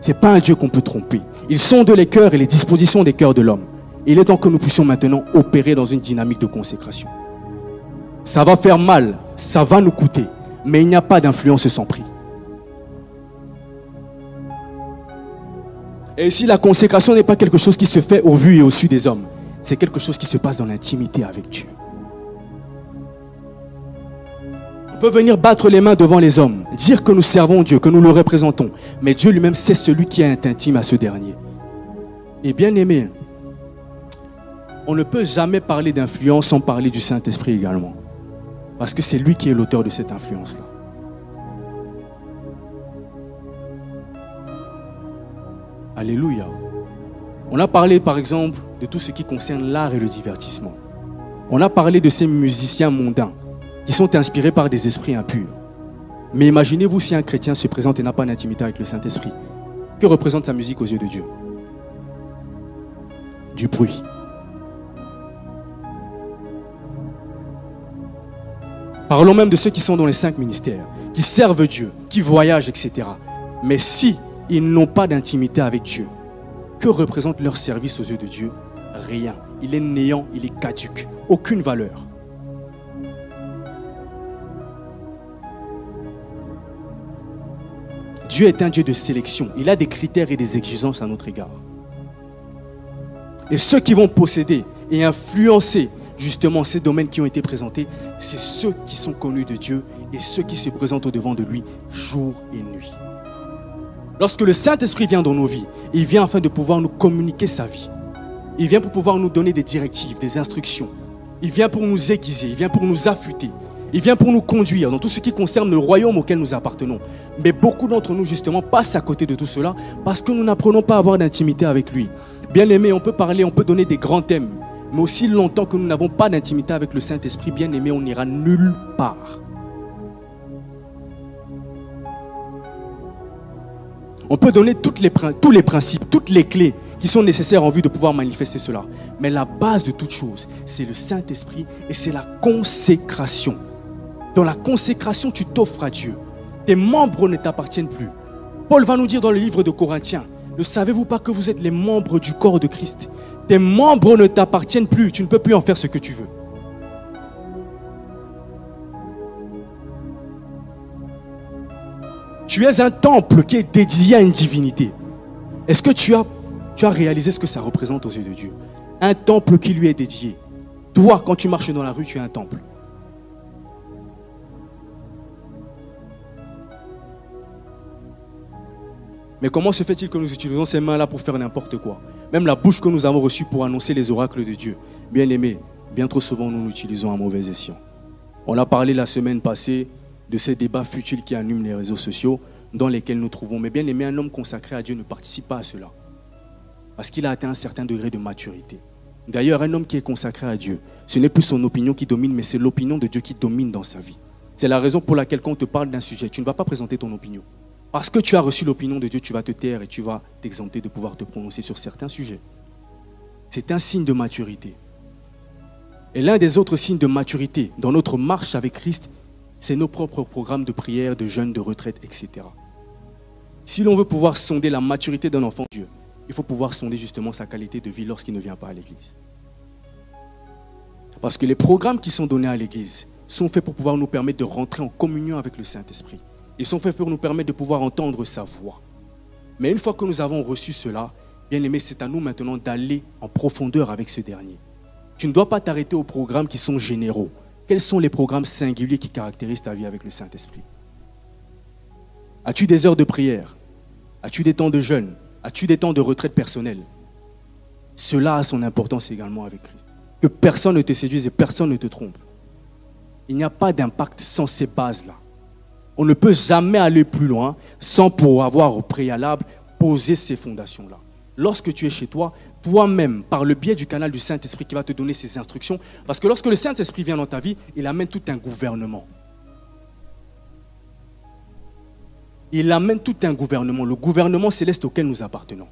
Speaker 1: Ce n'est pas un Dieu qu'on peut tromper. Ils sont de les cœurs et les dispositions des cœurs de l'homme. Il est temps que nous puissions maintenant opérer dans une dynamique de consécration. Ça va faire mal, ça va nous coûter, mais il n'y a pas d'influence sans prix. Et si la consécration n'est pas quelque chose qui se fait au vu et au su des hommes, c'est quelque chose qui se passe dans l'intimité avec Dieu. On peut venir battre les mains devant les hommes, dire que nous servons Dieu, que nous le représentons. Mais Dieu lui-même, c'est celui qui est intime à ce dernier. Et bien aimé, on ne peut jamais parler d'influence sans parler du Saint-Esprit également. Parce que c'est lui qui est l'auteur de cette influence-là. Alléluia. On a parlé par exemple de tout ce qui concerne l'art et le divertissement. On a parlé de ces musiciens mondains qui sont inspirés par des esprits impurs. Mais imaginez-vous si un chrétien se présente et n'a pas d'intimité avec le Saint-Esprit. Que représente sa musique aux yeux de Dieu? Du bruit. Parlons même de ceux qui sont dans les cinq ministères, qui servent Dieu, qui voyagent, etc. Mais si ils n'ont pas d'intimité avec Dieu, que représente leur service aux yeux de Dieu? Rien. Il est néant, il est caduque, aucune valeur. Dieu est un Dieu de sélection. Il a des critères et des exigences à notre égard. Et ceux qui vont posséder et influencer justement ces domaines qui ont été présentés, c'est ceux qui sont connus de Dieu et ceux qui se présentent au devant de lui jour et nuit. Lorsque le Saint-Esprit vient dans nos vies, il vient afin de pouvoir nous communiquer sa vie. Il vient pour pouvoir nous donner des directives, des instructions. Il vient pour nous aiguiser, il vient pour nous affûter. Il vient pour nous conduire dans tout ce qui concerne le royaume auquel nous appartenons. Mais beaucoup d'entre nous, justement, passent à côté de tout cela parce que nous n'apprenons pas à avoir d'intimité avec lui. Bien aimé, on peut parler, on peut donner des grands thèmes. Mais aussi longtemps que nous n'avons pas d'intimité avec le Saint-Esprit, bien aimé, on n'ira nulle part. On peut donner tous les principes, toutes les clés qui sont nécessaires en vue de pouvoir manifester cela. Mais la base de toute chose, c'est le Saint-Esprit et c'est la consécration. Dans la consécration, tu t'offres à Dieu. Tes membres ne t'appartiennent plus. Paul va nous dire dans le livre de Corinthiens, ne savez-vous pas que vous êtes les membres du corps de Christ? Tes membres ne t'appartiennent plus, tu ne peux plus en faire ce que tu veux. Tu es un temple qui est dédié à une divinité. Est-ce que tu as, réalisé ce que ça représente aux yeux de Dieu? Un temple qui lui est dédié. Toi, quand tu marches dans la rue, tu es un temple. Mais comment se fait-il que nous utilisons ces mains-là pour faire n'importe quoi? Même la bouche que nous avons reçue pour annoncer les oracles de Dieu. Bien aimé, bien trop souvent nous l'utilisons à mauvais escient. On a parlé la semaine passée de ces débats futiles qui animent les réseaux sociaux dans lesquels nous trouvons. Mais bien aimé, un homme consacré à Dieu ne participe pas à cela. Parce qu'il a atteint un certain degré de maturité. D'ailleurs, un homme qui est consacré à Dieu, ce n'est plus son opinion qui domine, mais c'est l'opinion de Dieu qui domine dans sa vie. C'est la raison pour laquelle quand on te parle d'un sujet, tu ne vas pas présenter ton opinion. Parce que tu as reçu l'opinion de Dieu, tu vas te taire et tu vas t'exempter de pouvoir te prononcer sur certains sujets. C'est un signe de maturité. Et l'un des autres signes de maturité dans notre marche avec Christ, c'est nos propres programmes de prière, de jeûne, de retraite, etc. Si l'on veut pouvoir sonder la maturité d'un enfant de Dieu, il faut pouvoir sonder justement sa qualité de vie lorsqu'il ne vient pas à l'église. Parce que les programmes qui sont donnés à l'église sont faits pour pouvoir nous permettre de rentrer en communion avec le Saint-Esprit. Ils sont faits pour nous permettre de pouvoir entendre sa voix. Mais une fois que nous avons reçu cela, bien aimé, c'est à nous maintenant d'aller en profondeur avec ce dernier. Tu ne dois pas t'arrêter aux programmes qui sont généraux. Quels sont les programmes singuliers qui caractérisent ta vie avec le Saint-Esprit? As-tu des heures de prière? As-tu des temps de jeûne? As-tu des temps de retraite personnelle? Cela a son importance également avec Christ. Que personne ne te séduise et personne ne te trompe. Il n'y a pas d'impact sans ces bases-là. On ne peut jamais aller plus loin sans pour avoir au préalable posé ces fondations-là. Lorsque tu es chez toi, toi-même, par le biais du canal du Saint-Esprit qui va te donner ces instructions, parce que lorsque le Saint-Esprit vient dans ta vie, il amène tout un gouvernement. Il amène tout un gouvernement, le gouvernement céleste auquel nous appartenons.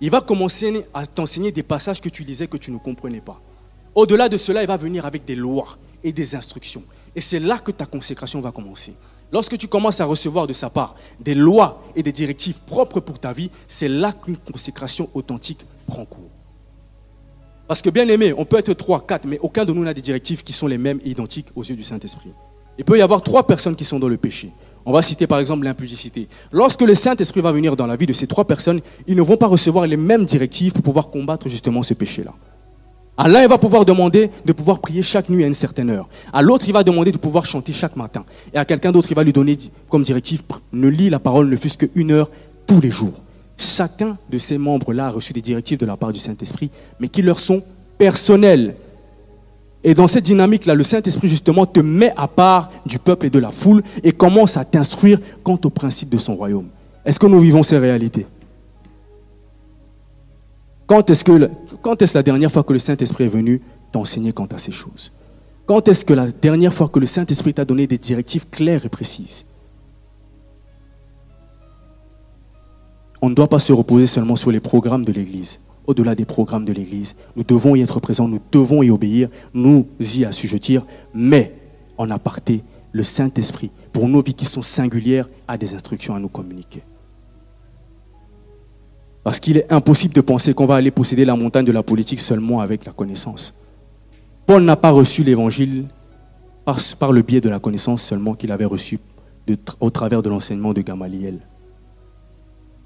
Speaker 1: Il va commencer à t'enseigner des passages que tu lisais que tu ne comprenais pas. Au-delà de cela, il va venir avec des lois et des instructions. Et c'est là que ta consécration va commencer. Lorsque tu commences à recevoir de sa part des lois et des directives propres pour ta vie, c'est là qu'une consécration authentique prend cours. Parce que bien aimé, on peut être trois, quatre, mais aucun de nous n'a des directives qui sont les mêmes et identiques aux yeux du Saint-Esprit. Il peut y avoir trois personnes qui sont dans le péché. On va citer par exemple l'impudicité. Lorsque le Saint-Esprit va venir dans la vie de ces trois personnes, ils ne vont pas recevoir les mêmes directives pour pouvoir combattre justement ce péché-là. À l'un, il va pouvoir demander de pouvoir prier chaque nuit à une certaine heure. À l'autre, il va demander de pouvoir chanter chaque matin. Et à quelqu'un d'autre, il va lui donner comme directive, ne lis la parole ne fût-ce qu'une heure tous les jours. Chacun de ces membres-là a reçu des directives de la part du Saint-Esprit, mais qui leur sont personnelles. Et dans cette dynamique-là, le Saint-Esprit, justement, te met à part du peuple et de la foule et commence à t'instruire quant aux principes de son royaume. Est-ce que nous vivons ces réalités? Quand est-ce, la dernière fois que le Saint-Esprit est venu t'enseigner quant à ces choses? Quand est-ce que la dernière fois que le Saint-Esprit t'a donné des directives claires et précises? On ne doit pas se reposer seulement sur les programmes de l'Église. Au-delà des programmes de l'Église, nous devons y être présents, nous devons y obéir, nous y assujettir, mais en aparté, le Saint-Esprit, pour nos vies qui sont singulières, a des instructions à nous communiquer. Parce qu'il est impossible de penser qu'on va aller posséder la montagne de la politique seulement avec la connaissance. Paul n'a pas reçu l'évangile par, le biais de la connaissance seulement qu'il avait reçu au travers de l'enseignement de Gamaliel.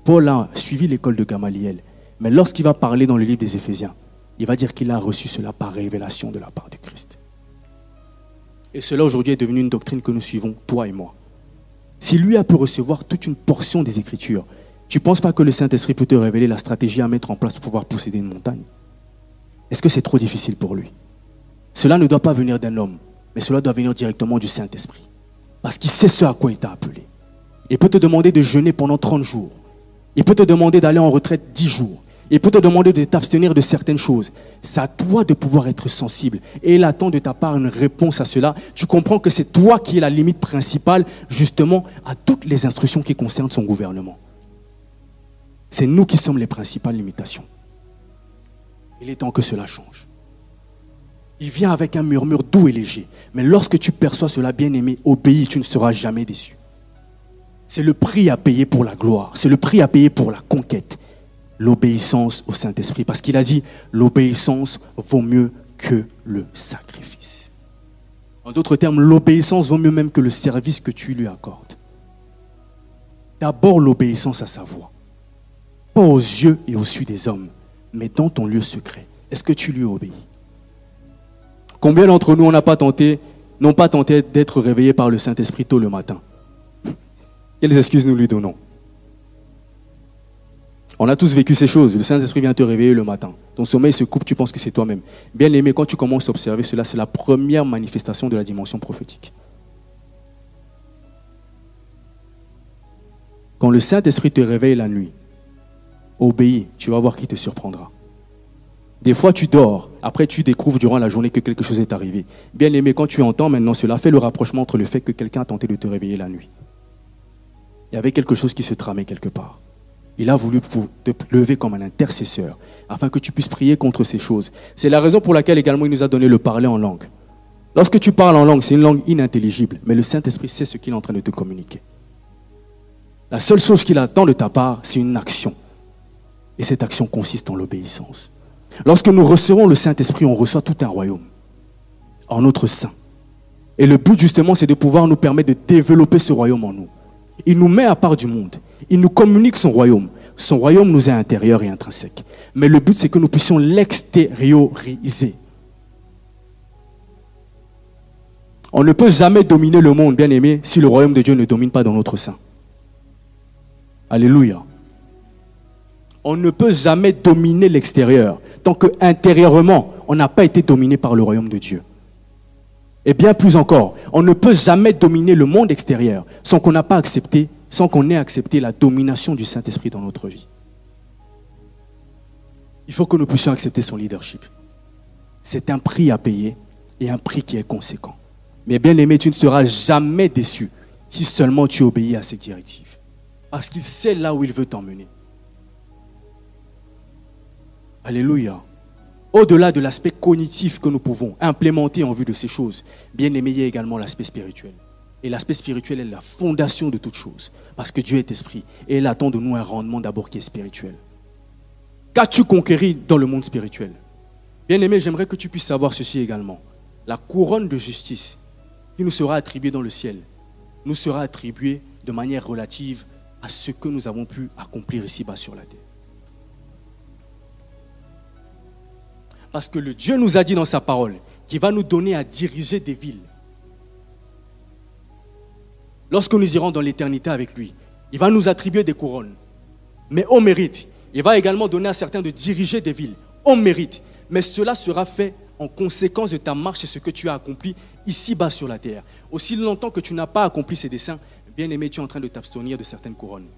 Speaker 1: Paul a suivi l'école de Gamaliel, mais lorsqu'il va parler dans le livre des Éphésiens, il va dire qu'il a reçu cela par révélation de la part de Christ. Et cela aujourd'hui est devenu une doctrine que nous suivons, toi et moi. Si lui a pu recevoir toute une portion des Écritures, tu ne penses pas que le Saint-Esprit peut te révéler la stratégie à mettre en place pour pouvoir posséder une montagne Est-ce que c'est trop difficile pour lui? Cela ne doit pas venir d'un homme, mais cela doit venir directement du Saint-Esprit. Parce qu'il sait ce à quoi il t'a appelé. Il peut te demander de jeûner pendant 30 jours. Il peut te demander d'aller en retraite 10 jours. Il peut te demander de t'abstenir de certaines choses. C'est à toi de pouvoir être sensible. Et il attend de ta part une réponse à cela. Tu comprends que c'est toi qui es la limite principale, justement, à toutes les instructions qui concernent son gouvernement. C'est nous qui sommes les principales limitations. Il est temps que cela change. Il vient avec un murmure doux et léger. Mais lorsque tu perçois cela, bien-aimé, pays, tu ne seras jamais déçu. C'est le prix à payer pour la gloire. C'est le prix à payer pour la conquête. L'obéissance au Saint-Esprit. Parce qu'il a dit, l'obéissance vaut mieux que le sacrifice. En d'autres termes, l'obéissance vaut mieux même que le service que tu lui accordes. D'abord l'obéissance à sa voix pas aux yeux et aux yeux des hommes, mais dans ton lieu secret. Est-ce que tu lui obéis? Combien d'entre nous n'a pas tenté, n'ont pas tenté d'être réveillés par le Saint-Esprit tôt le matin? Quelles excuses nous lui donnons On a tous vécu ces choses. Le Saint-Esprit vient te réveiller le matin. Ton sommeil se coupe, tu penses que c'est toi-même. Bien aimé, quand tu commences à observer cela, c'est la première manifestation de la dimension prophétique. Quand le Saint-Esprit te réveille la nuit, obéis, tu vas voir qui te surprendra. Des fois, tu dors, après tu découvres durant la journée que quelque chose est arrivé. Bien aimé, quand tu entends maintenant cela, fais le rapprochement entre le fait que quelqu'un a tenté de te réveiller la nuit. Il y avait quelque chose qui se tramait quelque part. Il a voulu te lever comme un intercesseur, afin que tu puisses prier contre ces choses. C'est la raison pour laquelle également il nous a donné le parler en langue. Lorsque tu parles en langue, c'est une langue inintelligible, mais le Saint-Esprit sait ce qu'il est en train de te communiquer. La seule chose qu'il attend de ta part, c'est une action. Et cette action consiste en l'obéissance. Lorsque nous recevons le Saint-Esprit, on reçoit tout un royaume en notre sein. Et le but justement, c'est de pouvoir nous permettre de développer ce royaume en nous. Il nous met à part du monde. Il nous communique son royaume. Son royaume nous est intérieur et intrinsèque. Mais le but, c'est que nous puissions l'extérioriser. On ne peut jamais dominer le monde, bien aimé, si le royaume de Dieu ne domine pas dans notre sein. Alléluia. On ne peut jamais dominer l'extérieur tant que intérieurement, on n'a pas été dominé par le royaume de Dieu. Et bien plus encore, on ne peut jamais dominer le monde extérieur sans qu'on n'a pas accepté, sans qu'on ait accepté la domination du Saint-Esprit dans notre vie. Il faut que nous puissions accepter son leadership. C'est un prix à payer et un prix qui est conséquent. Mais bien aimé, tu ne seras jamais déçu si seulement tu obéis à ses directives. Parce qu'il sait là où il veut t'emmener. Alléluia. Au-delà de l'aspect cognitif que nous pouvons implémenter en vue de ces choses, bien aimé, il y a également l'aspect spirituel. Et l'aspect spirituel est la fondation de toute chose. Parce que Dieu est esprit. Et il attend de nous un rendement d'abord qui est spirituel. Qu'as-tu conquéri dans le monde spirituel? Bien aimé, j'aimerais que tu puisses savoir ceci également. La couronne de justice qui nous sera attribuée dans le ciel nous sera attribuée de manière relative à ce que nous avons pu accomplir ici-bas sur la terre. Parce que le Dieu nous a dit dans sa parole qu'il va nous donner à diriger des villes. Lorsque nous irons dans l'éternité avec lui, il va nous attribuer des couronnes. Mais on mérite. Il va également donner à certains de diriger des villes. On mérite. Mais cela sera fait en conséquence de ta marche et ce que tu as accompli ici-bas sur la terre. Aussi longtemps que tu n'as pas accompli ces desseins, bien aimé, tu es en train de t'abstenir de certaines couronnes.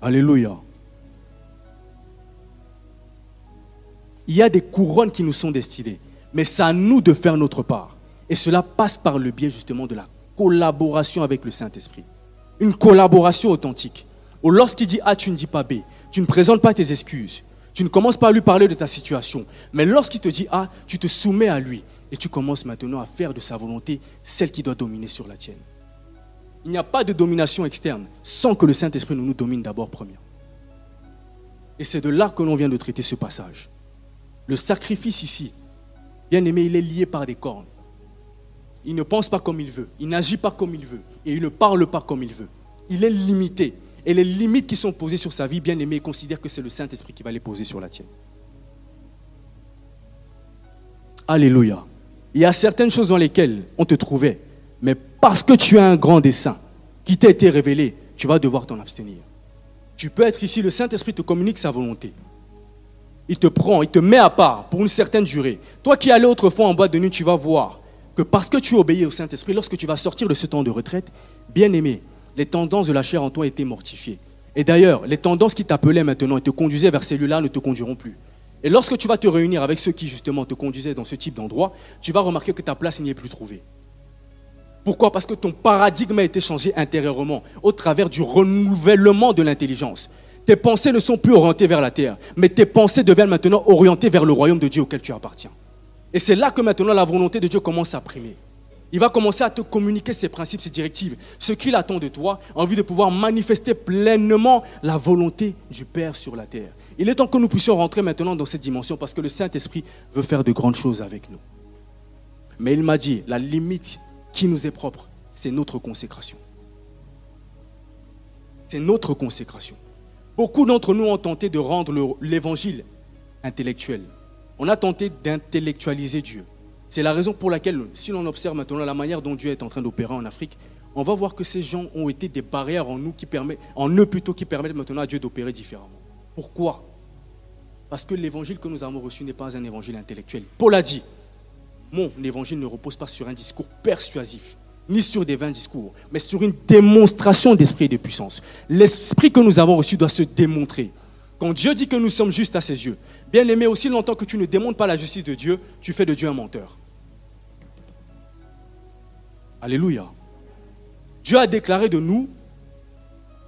Speaker 1: Alléluia. Il y a des couronnes qui nous sont destinées, mais c'est à nous de faire notre part. Et cela passe par le biais justement de la collaboration avec le Saint-Esprit. Une collaboration authentique. Lorsqu'il dit A, tu ne dis pas B. Tu ne présentes pas tes excuses. Tu ne commences pas à lui parler de ta situation. Mais lorsqu'il te dit A, tu te soumets à lui. Et tu commences maintenant à faire de sa volonté celle qui doit dominer sur la tienne. Il n'y a pas de domination externe sans que le Saint-Esprit nous, nous domine d'abord premier. Et c'est de là que l'on vient de traiter ce passage. Le sacrifice ici, bien aimé, il est lié par des cornes. Il ne pense pas comme il veut, il n'agit pas comme il veut, et il ne parle pas comme il veut. Il est limité. Et les limites qui sont posées sur sa vie, bien aimé, considère que c'est le Saint-Esprit qui va les poser sur la tienne. Alléluia. Il y a certaines choses dans lesquelles on te trouvait, mais parce que tu as un grand dessein qui t'a été révélé, tu vas devoir t'en abstenir. Tu peux être ici, le Saint-Esprit te communique sa volonté il te prend, il te met à part pour une certaine durée. Toi qui allais autrefois en boîte de nuit, tu vas voir que parce que tu obéis au Saint-Esprit, lorsque tu vas sortir de ce temps de retraite, bien aimé, les tendances de la chair en toi étaient mortifiées. Et d'ailleurs, les tendances qui t'appelaient maintenant et te conduisaient vers celui-là ne te conduiront plus. Et lorsque tu vas te réunir avec ceux qui justement te conduisaient dans ce type d'endroit, tu vas remarquer que ta place n'y est plus trouvée. Pourquoi? Parce que ton paradigme a été changé intérieurement au travers du renouvellement de l'intelligence. Tes pensées ne sont plus orientées vers la terre, mais tes pensées deviennent maintenant orientées vers le royaume de Dieu auquel tu appartiens. Et c'est là que maintenant la volonté de Dieu commence à primer. Il va commencer à te communiquer ses principes, ses directives, ce qu'il attend de toi, en vue de pouvoir manifester pleinement la volonté du Père sur la terre. Il est temps que nous puissions rentrer maintenant dans cette dimension parce que le Saint-Esprit veut faire de grandes choses avec nous. Mais il m'a dit, la limite qui nous est propre, c'est notre consécration. C'est notre consécration. Beaucoup d'entre nous ont tenté de rendre l'évangile intellectuel. On a tenté d'intellectualiser Dieu. C'est la raison pour laquelle, si l'on observe maintenant la manière dont Dieu est en train d'opérer en Afrique, on va voir que ces gens ont été des barrières en nous qui permettent, en eux plutôt qui permettent maintenant à Dieu d'opérer différemment. Pourquoi? Parce que l'évangile que nous avons reçu n'est pas un évangile intellectuel. Paul a dit, mon évangile ne repose pas sur un discours persuasif, ni sur des vains discours, mais sur une démonstration d'esprit et de puissance. L'esprit que nous avons reçu doit se démontrer. Quand Dieu dit que nous sommes justes à ses yeux, bien aimé, aussi longtemps que tu ne démontres pas la justice de Dieu, tu fais de Dieu un menteur. Alléluia. Dieu a déclaré de nous,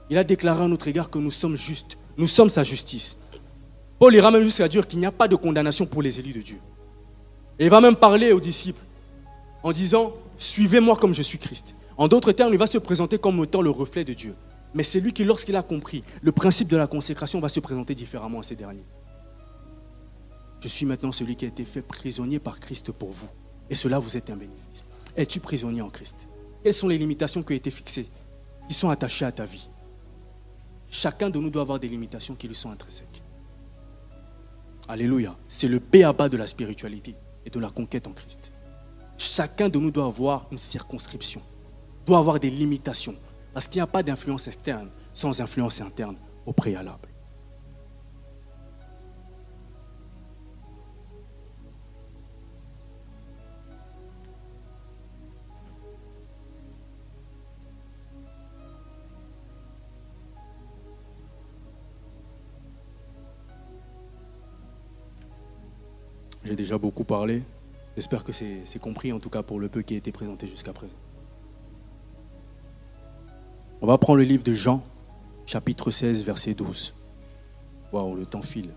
Speaker 1: il a déclaré à notre égard que nous sommes justes, nous sommes sa justice. Paul ira même jusqu'à dire qu'il n'y a pas de condamnation pour les élus de Dieu. Et il va même parler aux disciples en disant, Suivez-moi comme je suis Christ. En d'autres termes, il va se présenter comme étant le reflet de Dieu. Mais c'est lui qui, lorsqu'il a compris le principe de la consécration, va se présenter différemment à ces derniers. Je suis maintenant celui qui a été fait prisonnier par Christ pour vous. Et cela vous est un bénéfice. Es-tu prisonnier en Christ? Quelles sont les limitations qui ont été fixées, qui sont attachées à ta vie? Chacun de nous doit avoir des limitations qui lui sont intrinsèques. Alléluia. C'est le béaba de la spiritualité et de la conquête en Christ. Chacun de nous doit avoir une circonscription, doit avoir des limitations. Parce qu'il n'y a pas d'influence externe sans influence interne au préalable. J'ai déjà beaucoup parlé. J'espère que c'est compris, en tout cas pour le peu qui a été présenté jusqu'à présent. On va prendre le livre de Jean, chapitre 16, verset 12. Waouh, le temps file.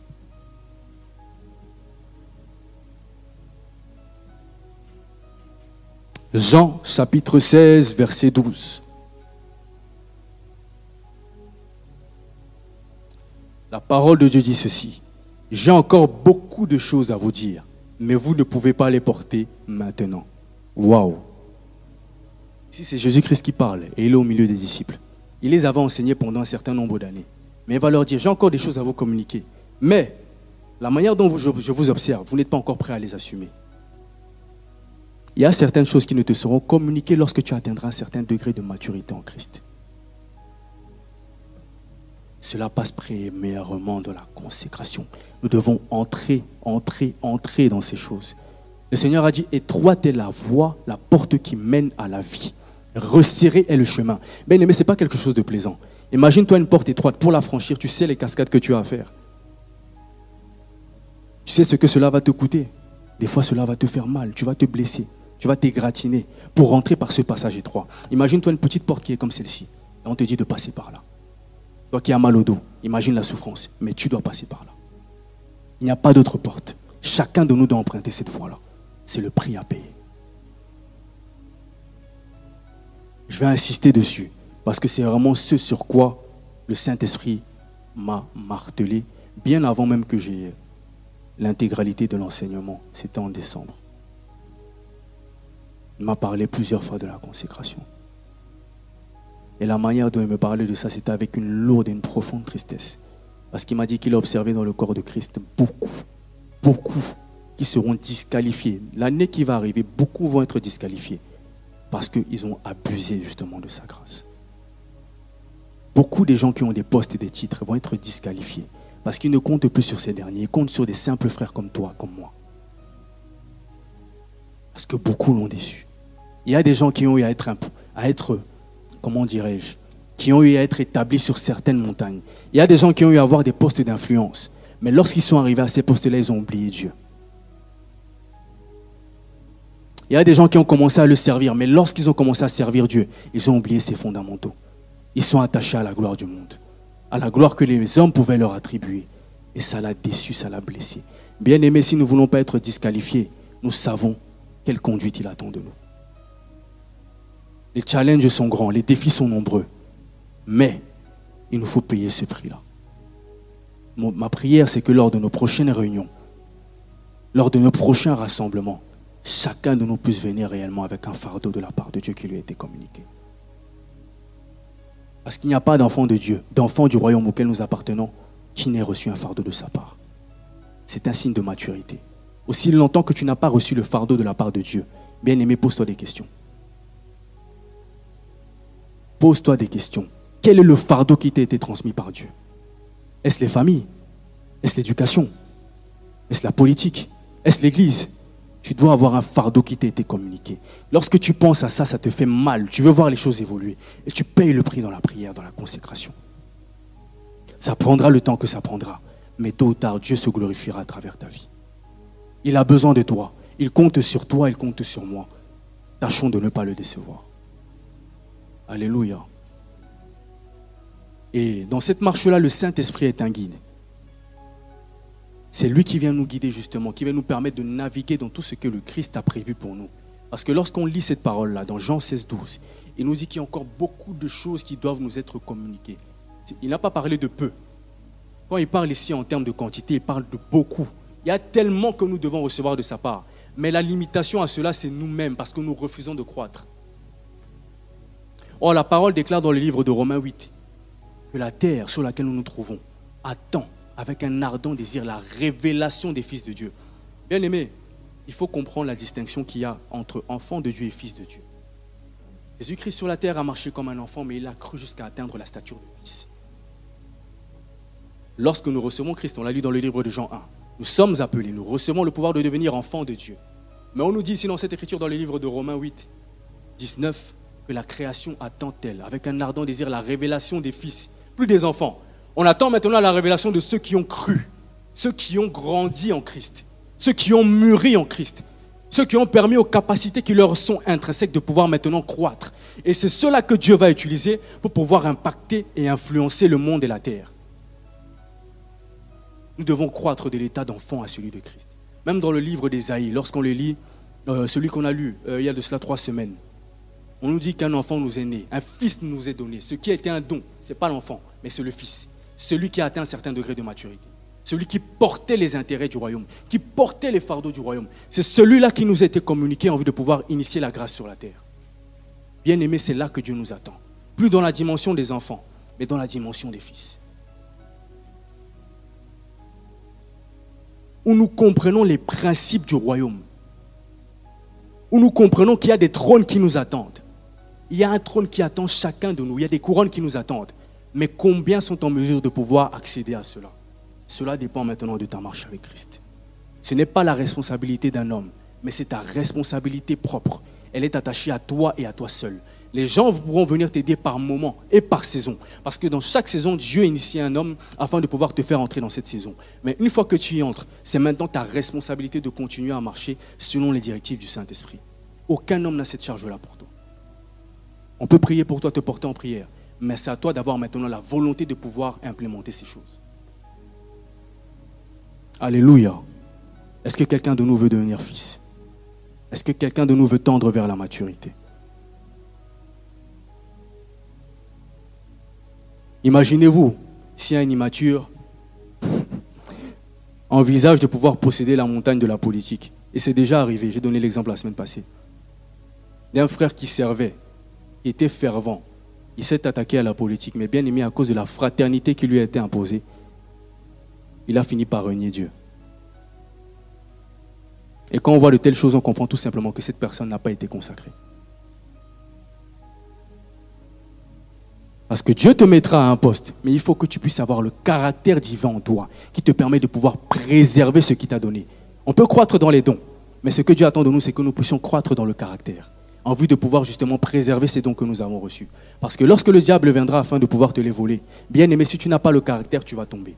Speaker 1: Jean, chapitre 16, verset 12. La parole de Dieu dit ceci. J'ai encore beaucoup de choses à vous dire, mais vous ne pouvez pas les porter maintenant. Waouh! Ici, c'est Jésus-Christ qui parle et il est au milieu des disciples. Il les avait enseignés pendant un certain nombre d'années. Mais il va leur dire J'ai encore des choses à vous communiquer. Mais la manière dont je vous observe, vous n'êtes pas encore prêt à les assumer. Il y a certaines choses qui ne te seront communiquées lorsque tu atteindras un certain degré de maturité en Christ. Cela passe premièrement dans la consécration. Nous devons entrer, entrer, entrer dans ces choses. Le Seigneur a dit, étroite est la voie, la porte qui mène à la vie. Resserré est le chemin. Bien aimé, ce n'est pas quelque chose de plaisant. Imagine-toi une porte étroite. Pour la franchir, tu sais les cascades que tu as à faire. Tu sais ce que cela va te coûter. Des fois, cela va te faire mal. Tu vas te blesser. Tu vas t'égratiner pour rentrer par ce passage étroit. Imagine-toi une petite porte qui est comme celle-ci. On te dit de passer par là. Toi qui as mal au dos, imagine la souffrance, mais tu dois passer par là. Il n'y a pas d'autre porte. Chacun de nous doit emprunter cette voie-là. C'est le prix à payer. Je vais insister dessus, parce que c'est vraiment ce sur quoi le Saint-Esprit m'a martelé, bien avant même que j'ai l'intégralité de l'enseignement. C'était en décembre. Il m'a parlé plusieurs fois de la consécration. Et la manière dont il me parlait de ça, c'était avec une lourde et une profonde tristesse. Parce qu'il m'a dit qu'il a observé dans le corps de Christ beaucoup, beaucoup qui seront disqualifiés. L'année qui va arriver, beaucoup vont être disqualifiés parce qu'ils ont abusé justement de sa grâce. Beaucoup des gens qui ont des postes et des titres vont être disqualifiés parce qu'ils ne comptent plus sur ces derniers, ils comptent sur des simples frères comme toi, comme moi. Parce que beaucoup l'ont déçu. Il y a des gens qui ont eu à être, à être comment dirais-je, qui ont eu à être établis sur certaines montagnes. Il y a des gens qui ont eu à avoir des postes d'influence. Mais lorsqu'ils sont arrivés à ces postes-là, ils ont oublié Dieu. Il y a des gens qui ont commencé à le servir, mais lorsqu'ils ont commencé à servir Dieu, ils ont oublié ses fondamentaux. Ils sont attachés à la gloire du monde, à la gloire que les hommes pouvaient leur attribuer. Et ça l'a déçu, ça l'a blessé. Bien aimé, si nous ne voulons pas être disqualifiés, nous savons quelle conduite il attend de nous. Les challenges sont grands, les défis sont nombreux. Mais il nous faut payer ce prix-là. Ma prière, c'est que lors de nos prochaines réunions, lors de nos prochains rassemblements, chacun de nous puisse venir réellement avec un fardeau de la part de Dieu qui lui a été communiqué. Parce qu'il n'y a pas d'enfant de Dieu, d'enfant du royaume auquel nous appartenons, qui n'ait reçu un fardeau de sa part. C'est un signe de maturité. Aussi longtemps que tu n'as pas reçu le fardeau de la part de Dieu, bien aimé, pose-toi des questions. Pose-toi des questions. Quel est le fardeau qui t'a été transmis par Dieu? Est-ce les familles? Est-ce l'éducation? Est-ce la politique? Est-ce l'Église? Tu dois avoir un fardeau qui t'a été communiqué. Lorsque tu penses à ça, ça te fait mal. Tu veux voir les choses évoluer. Et tu payes le prix dans la prière, dans la consécration. Ça prendra le temps que ça prendra. Mais tôt ou tard, Dieu se glorifiera à travers ta vie. Il a besoin de toi. Il compte sur toi, il compte sur moi. Tâchons de ne pas le décevoir. Alléluia. Et dans cette marche-là, le Saint-Esprit est un guide. C'est lui qui vient nous guider justement, qui va nous permettre de naviguer dans tout ce que le Christ a prévu pour nous. Parce que lorsqu'on lit cette parole-là, dans Jean 16, 12, il nous dit qu'il y a encore beaucoup de choses qui doivent nous être communiquées. Il n'a pas parlé de peu. Quand il parle ici en termes de quantité, il parle de beaucoup. Il y a tellement que nous devons recevoir de sa part. Mais la limitation à cela, c'est nous-mêmes, parce que nous refusons de croître. Or, la parole déclare dans le livre de Romains 8 que la terre sur laquelle nous nous trouvons attend avec un ardent désir la révélation des fils de Dieu. Bien aimé, il faut comprendre la distinction qu'il y a entre enfant de Dieu et fils de Dieu. Jésus-Christ sur la terre a marché comme un enfant, mais il a cru jusqu'à atteindre la stature de fils. Lorsque nous recevons Christ, on l'a lu dans le livre de Jean 1, nous sommes appelés, nous recevons le pouvoir de devenir enfants de Dieu. Mais on nous dit ici dans cette écriture, dans le livre de Romains 8, 19, que la création attend-elle, avec un ardent désir, la révélation des fils, plus des enfants. On attend maintenant la révélation de ceux qui ont cru, ceux qui ont grandi en Christ, ceux qui ont mûri en Christ, ceux qui ont permis aux capacités qui leur sont intrinsèques de pouvoir maintenant croître. Et c'est cela que Dieu va utiliser pour pouvoir impacter et influencer le monde et la terre. Nous devons croître de l'état d'enfant à celui de Christ. Même dans le livre d'Ésaïe, lorsqu'on le lit, euh, celui qu'on a lu euh, il y a de cela trois semaines, on nous dit qu'un enfant nous est né, un fils nous est donné. Ce qui été un don, ce n'est pas l'enfant, mais c'est le fils. Celui qui a atteint un certain degré de maturité. Celui qui portait les intérêts du royaume, qui portait les fardeaux du royaume. C'est celui-là qui nous a été communiqué en vue de pouvoir initier la grâce sur la terre. Bien aimé, c'est là que Dieu nous attend. Plus dans la dimension des enfants, mais dans la dimension des fils. Où nous comprenons les principes du royaume. Où nous comprenons qu'il y a des trônes qui nous attendent. Il y a un trône qui attend chacun de nous. Il y a des couronnes qui nous attendent. Mais combien sont en mesure de pouvoir accéder à cela? Cela dépend maintenant de ta marche avec Christ. Ce n'est pas la responsabilité d'un homme, mais c'est ta responsabilité propre. Elle est attachée à toi et à toi seul. Les gens pourront venir t'aider par moment et par saison. Parce que dans chaque saison, Dieu initie un homme afin de pouvoir te faire entrer dans cette saison. Mais une fois que tu y entres, c'est maintenant ta responsabilité de continuer à marcher selon les directives du Saint-Esprit. Aucun homme n'a cette charge-là pour toi. On peut prier pour toi, te porter en prière, mais c'est à toi d'avoir maintenant la volonté de pouvoir implémenter ces choses. Alléluia. Est-ce que quelqu'un de nous veut devenir fils? Est-ce que quelqu'un de nous veut tendre vers la maturité? Imaginez-vous si un immature envisage de pouvoir posséder la montagne de la politique. Et c'est déjà arrivé, j'ai donné l'exemple la semaine passée. D'un frère qui servait était fervent. Il s'est attaqué à la politique, mais bien aimé à cause de la fraternité qui lui a été imposée. Il a fini par renier Dieu. Et quand on voit de telles choses, on comprend tout simplement que cette personne n'a pas été consacrée. Parce que Dieu te mettra à un poste, mais il faut que tu puisses avoir le caractère divin en toi qui te permet de pouvoir préserver ce qu'il t'a donné. On peut croître dans les dons, mais ce que Dieu attend de nous, c'est que nous puissions croître dans le caractère en vue de pouvoir justement préserver ces dons que nous avons reçus. Parce que lorsque le diable viendra afin de pouvoir te les voler, bien aimé, si tu n'as pas le caractère, tu vas tomber.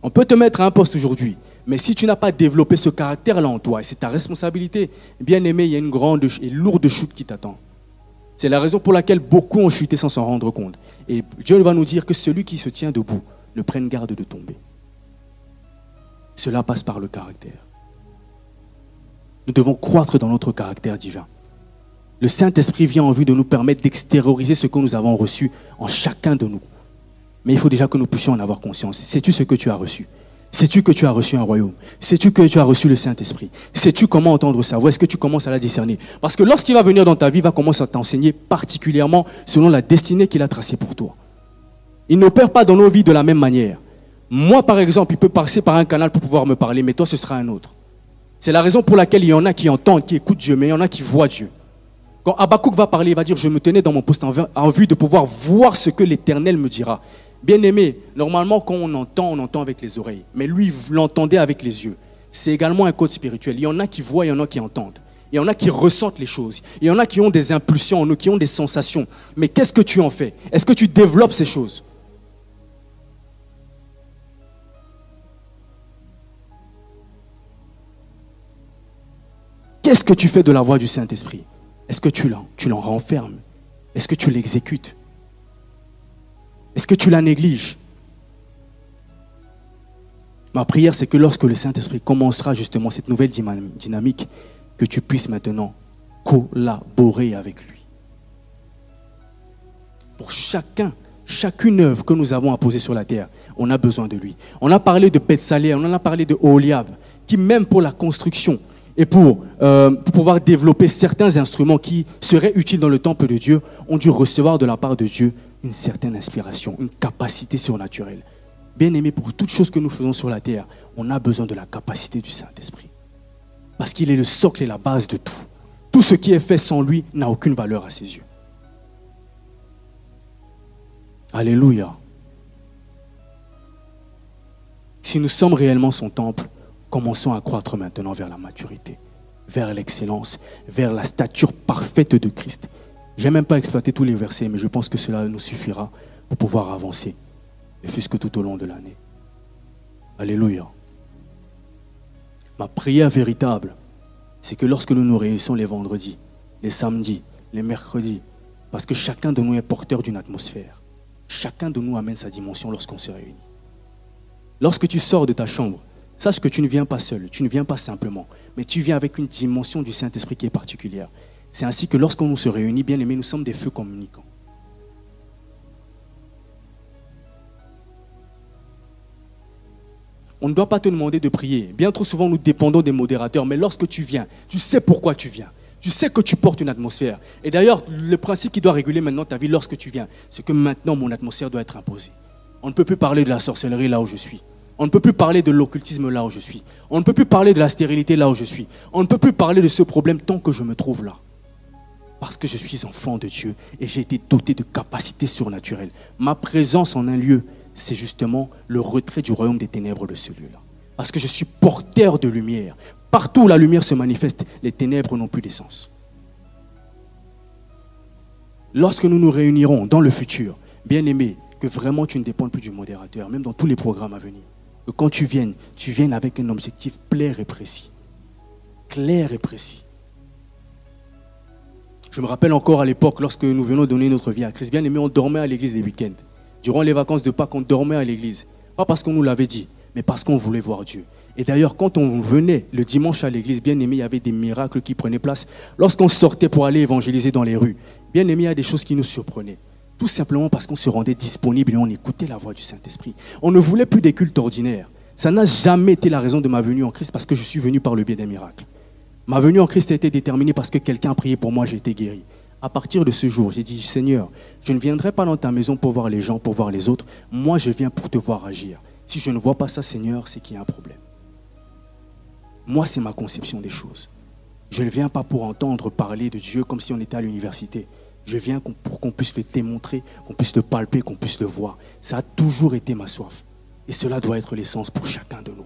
Speaker 1: On peut te mettre à un poste aujourd'hui, mais si tu n'as pas développé ce caractère-là en toi, et c'est ta responsabilité, bien aimé, il y a une grande et lourde chute qui t'attend. C'est la raison pour laquelle beaucoup ont chuté sans s'en rendre compte. Et Dieu va nous dire que celui qui se tient debout ne prenne garde de tomber. Cela passe par le caractère. Nous devons croître dans notre caractère divin. Le Saint-Esprit vient en vue de nous permettre d'extérioriser ce que nous avons reçu en chacun de nous. Mais il faut déjà que nous puissions en avoir conscience. Sais-tu ce que tu as reçu? Sais-tu que tu as reçu un royaume? Sais-tu que tu as reçu le Saint-Esprit? Sais-tu comment entendre sa voix? Est-ce que tu commences à la discerner? Parce que lorsqu'il va venir dans ta vie, il va commencer à t'enseigner particulièrement selon la destinée qu'il a tracée pour toi. Il n'opère pas dans nos vies de la même manière. Moi, par exemple, il peut passer par un canal pour pouvoir me parler, mais toi, ce sera un autre. C'est la raison pour laquelle il y en a qui entendent, qui écoutent Dieu, mais il y en a qui voient Dieu. Quand Habakkuk va parler, il va dire Je me tenais dans mon poste en vue de pouvoir voir ce que l'Éternel me dira. Bien aimé, normalement, quand on entend, on entend avec les oreilles. Mais lui, l'entendait avec les yeux. C'est également un code spirituel. Il y en a qui voient, il y en a qui entendent. Il y en a qui ressentent les choses. Il y en a qui ont des impulsions en eux, qui ont des sensations. Mais qu'est-ce que tu en fais? Est-ce que tu développes ces choses? Qu'est-ce que tu fais de la voix du Saint-Esprit? Est-ce que tu l'en, renfermes? Est-ce que tu l'exécutes? Est-ce que tu la négliges? Ma prière, c'est que lorsque le Saint-Esprit commencera justement cette nouvelle dynamique, que tu puisses maintenant collaborer avec lui. Pour chacun, chacune œuvre que nous avons à poser sur la terre, on a besoin de lui. On a parlé de Salé, on en a parlé de Oliab, qui même pour la construction, et euh, pour, pouvoir développer certains instruments qui seraient utiles dans le temple de Dieu, ont dû recevoir de la part de Dieu une certaine inspiration, une capacité surnaturelle. Bien aimé, pour toutes choses que nous faisons sur la terre, on a besoin de la capacité du Saint-Esprit. Parce qu'il est le socle et la base de tout. Tout ce qui est fait sans lui n'a aucune valeur à ses yeux. Alléluia. Si nous sommes réellement son temple, commençons à croître maintenant vers la maturité, vers l'excellence, vers la stature parfaite de Christ. Je n'ai même pas exploité tous les versets, mais je pense que cela nous suffira pour pouvoir avancer, et fût-ce que tout au long de l'année. Alléluia. Ma prière véritable, c'est que lorsque nous nous réunissons les vendredis, les samedis, les mercredis, parce que chacun de nous est porteur d'une atmosphère, chacun de nous amène sa dimension lorsqu'on se réunit. Lorsque tu sors de ta chambre, sache que tu ne viens pas seul, tu ne viens pas simplement, mais tu viens avec une dimension du Saint-Esprit qui est particulière. C'est ainsi que lorsqu'on se réunit, bien aimés, nous sommes des feux communicants. On ne doit pas te demander de prier. Bien trop souvent, nous dépendons des modérateurs, mais lorsque tu viens, tu sais pourquoi tu viens. Tu sais que tu portes une atmosphère. Et d'ailleurs, le principe qui doit réguler maintenant ta vie lorsque tu viens, c'est que maintenant mon atmosphère doit être imposée. On ne peut plus parler de la sorcellerie là où je suis. On ne peut plus parler de l'occultisme là où je suis. On ne peut plus parler de la stérilité là où je suis. On ne peut plus parler de ce problème tant que je me trouve là. Parce que je suis enfant de Dieu et j'ai été doté de capacités surnaturelles. Ma présence en un lieu, c'est justement le retrait du royaume des ténèbres de ce lieu-là. Parce que je suis porteur de lumière. Partout où la lumière se manifeste, les ténèbres n'ont plus d'essence. Lorsque nous nous réunirons dans le futur, bien aimés, que vraiment tu ne dépends plus du modérateur, même dans tous les programmes à venir. Que quand tu viennes, tu viennes avec un objectif clair et précis. Clair et précis. Je me rappelle encore à l'époque, lorsque nous venons donner notre vie à Christ, bien aimé, on dormait à l'église les week-ends. Durant les vacances de Pâques, on dormait à l'église. Pas parce qu'on nous l'avait dit, mais parce qu'on voulait voir Dieu. Et d'ailleurs, quand on venait le dimanche à l'église, bien aimé, il y avait des miracles qui prenaient place. Lorsqu'on sortait pour aller évangéliser dans les rues, bien aimé, il y a des choses qui nous surprenaient. Tout simplement parce qu'on se rendait disponible et on écoutait la voix du Saint-Esprit. On ne voulait plus des cultes ordinaires. Ça n'a jamais été la raison de ma venue en Christ parce que je suis venu par le biais des miracles. Ma venue en Christ a été déterminée parce que quelqu'un a prié pour moi, j'ai été guéri. À partir de ce jour, j'ai dit, Seigneur, je ne viendrai pas dans ta maison pour voir les gens, pour voir les autres. Moi, je viens pour te voir agir. Si je ne vois pas ça, Seigneur, c'est qu'il y a un problème. Moi, c'est ma conception des choses. Je ne viens pas pour entendre parler de Dieu comme si on était à l'université. Je viens pour qu'on puisse le démontrer, qu'on puisse le palper, qu'on puisse le voir. Ça a toujours été ma soif. Et cela doit être l'essence pour chacun de nous.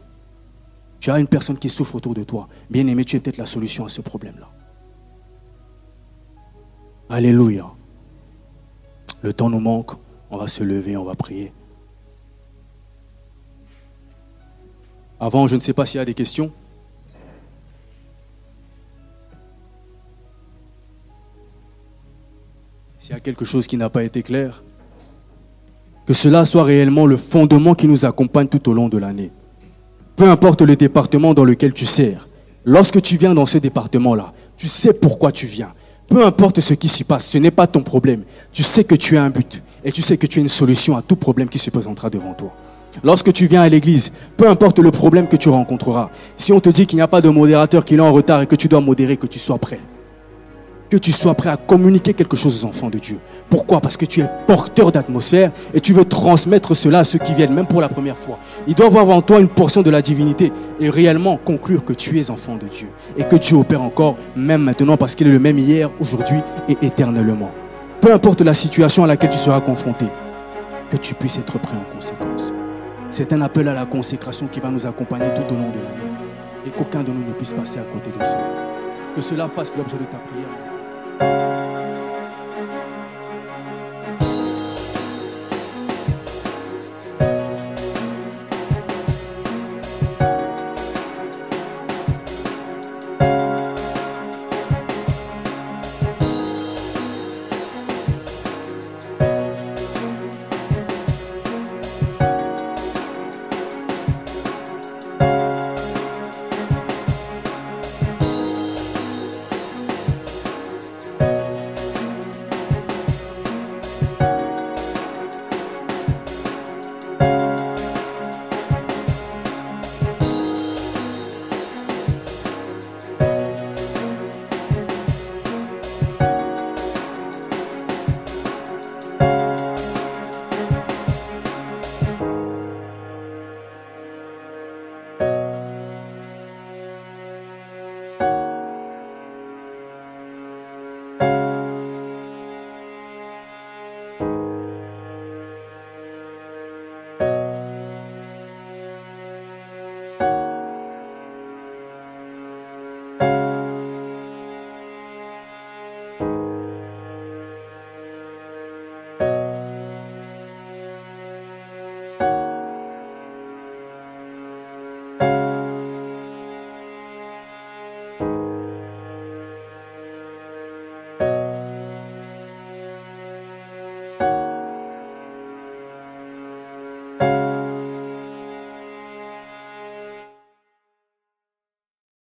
Speaker 1: Tu as une personne qui souffre autour de toi. Bien aimé, tu es peut-être la solution à ce problème-là. Alléluia. Le temps nous manque. On va se lever, on va prier. Avant, je ne sais pas s'il y a des questions. S'il y a quelque chose qui n'a pas été clair, que cela soit réellement le fondement qui nous accompagne tout au long de l'année. Peu importe le département dans lequel tu sers, lorsque tu viens dans ce département-là, tu sais pourquoi tu viens. Peu importe ce qui s'y passe, ce n'est pas ton problème. Tu sais que tu as un but et tu sais que tu as une solution à tout problème qui se présentera devant toi. Lorsque tu viens à l'église, peu importe le problème que tu rencontreras, si on te dit qu'il n'y a pas de modérateur, qu'il est en retard et que tu dois modérer, que tu sois prêt que tu sois prêt à communiquer quelque chose aux enfants de Dieu. Pourquoi? Parce que tu es porteur d'atmosphère et tu veux transmettre cela à ceux qui viennent, même pour la première fois. Ils doivent avoir en toi une portion de la divinité et réellement conclure que tu es enfant de Dieu et que Dieu opère encore, même maintenant, parce qu'il est le même hier, aujourd'hui et éternellement. Peu importe la situation à laquelle tu seras confronté, que tu puisses être prêt en conséquence. C'est un appel à la consécration qui va nous accompagner tout au long de l'année et qu'aucun de nous ne puisse passer à côté de ça. Que cela fasse l'objet de ta prière. Thank you.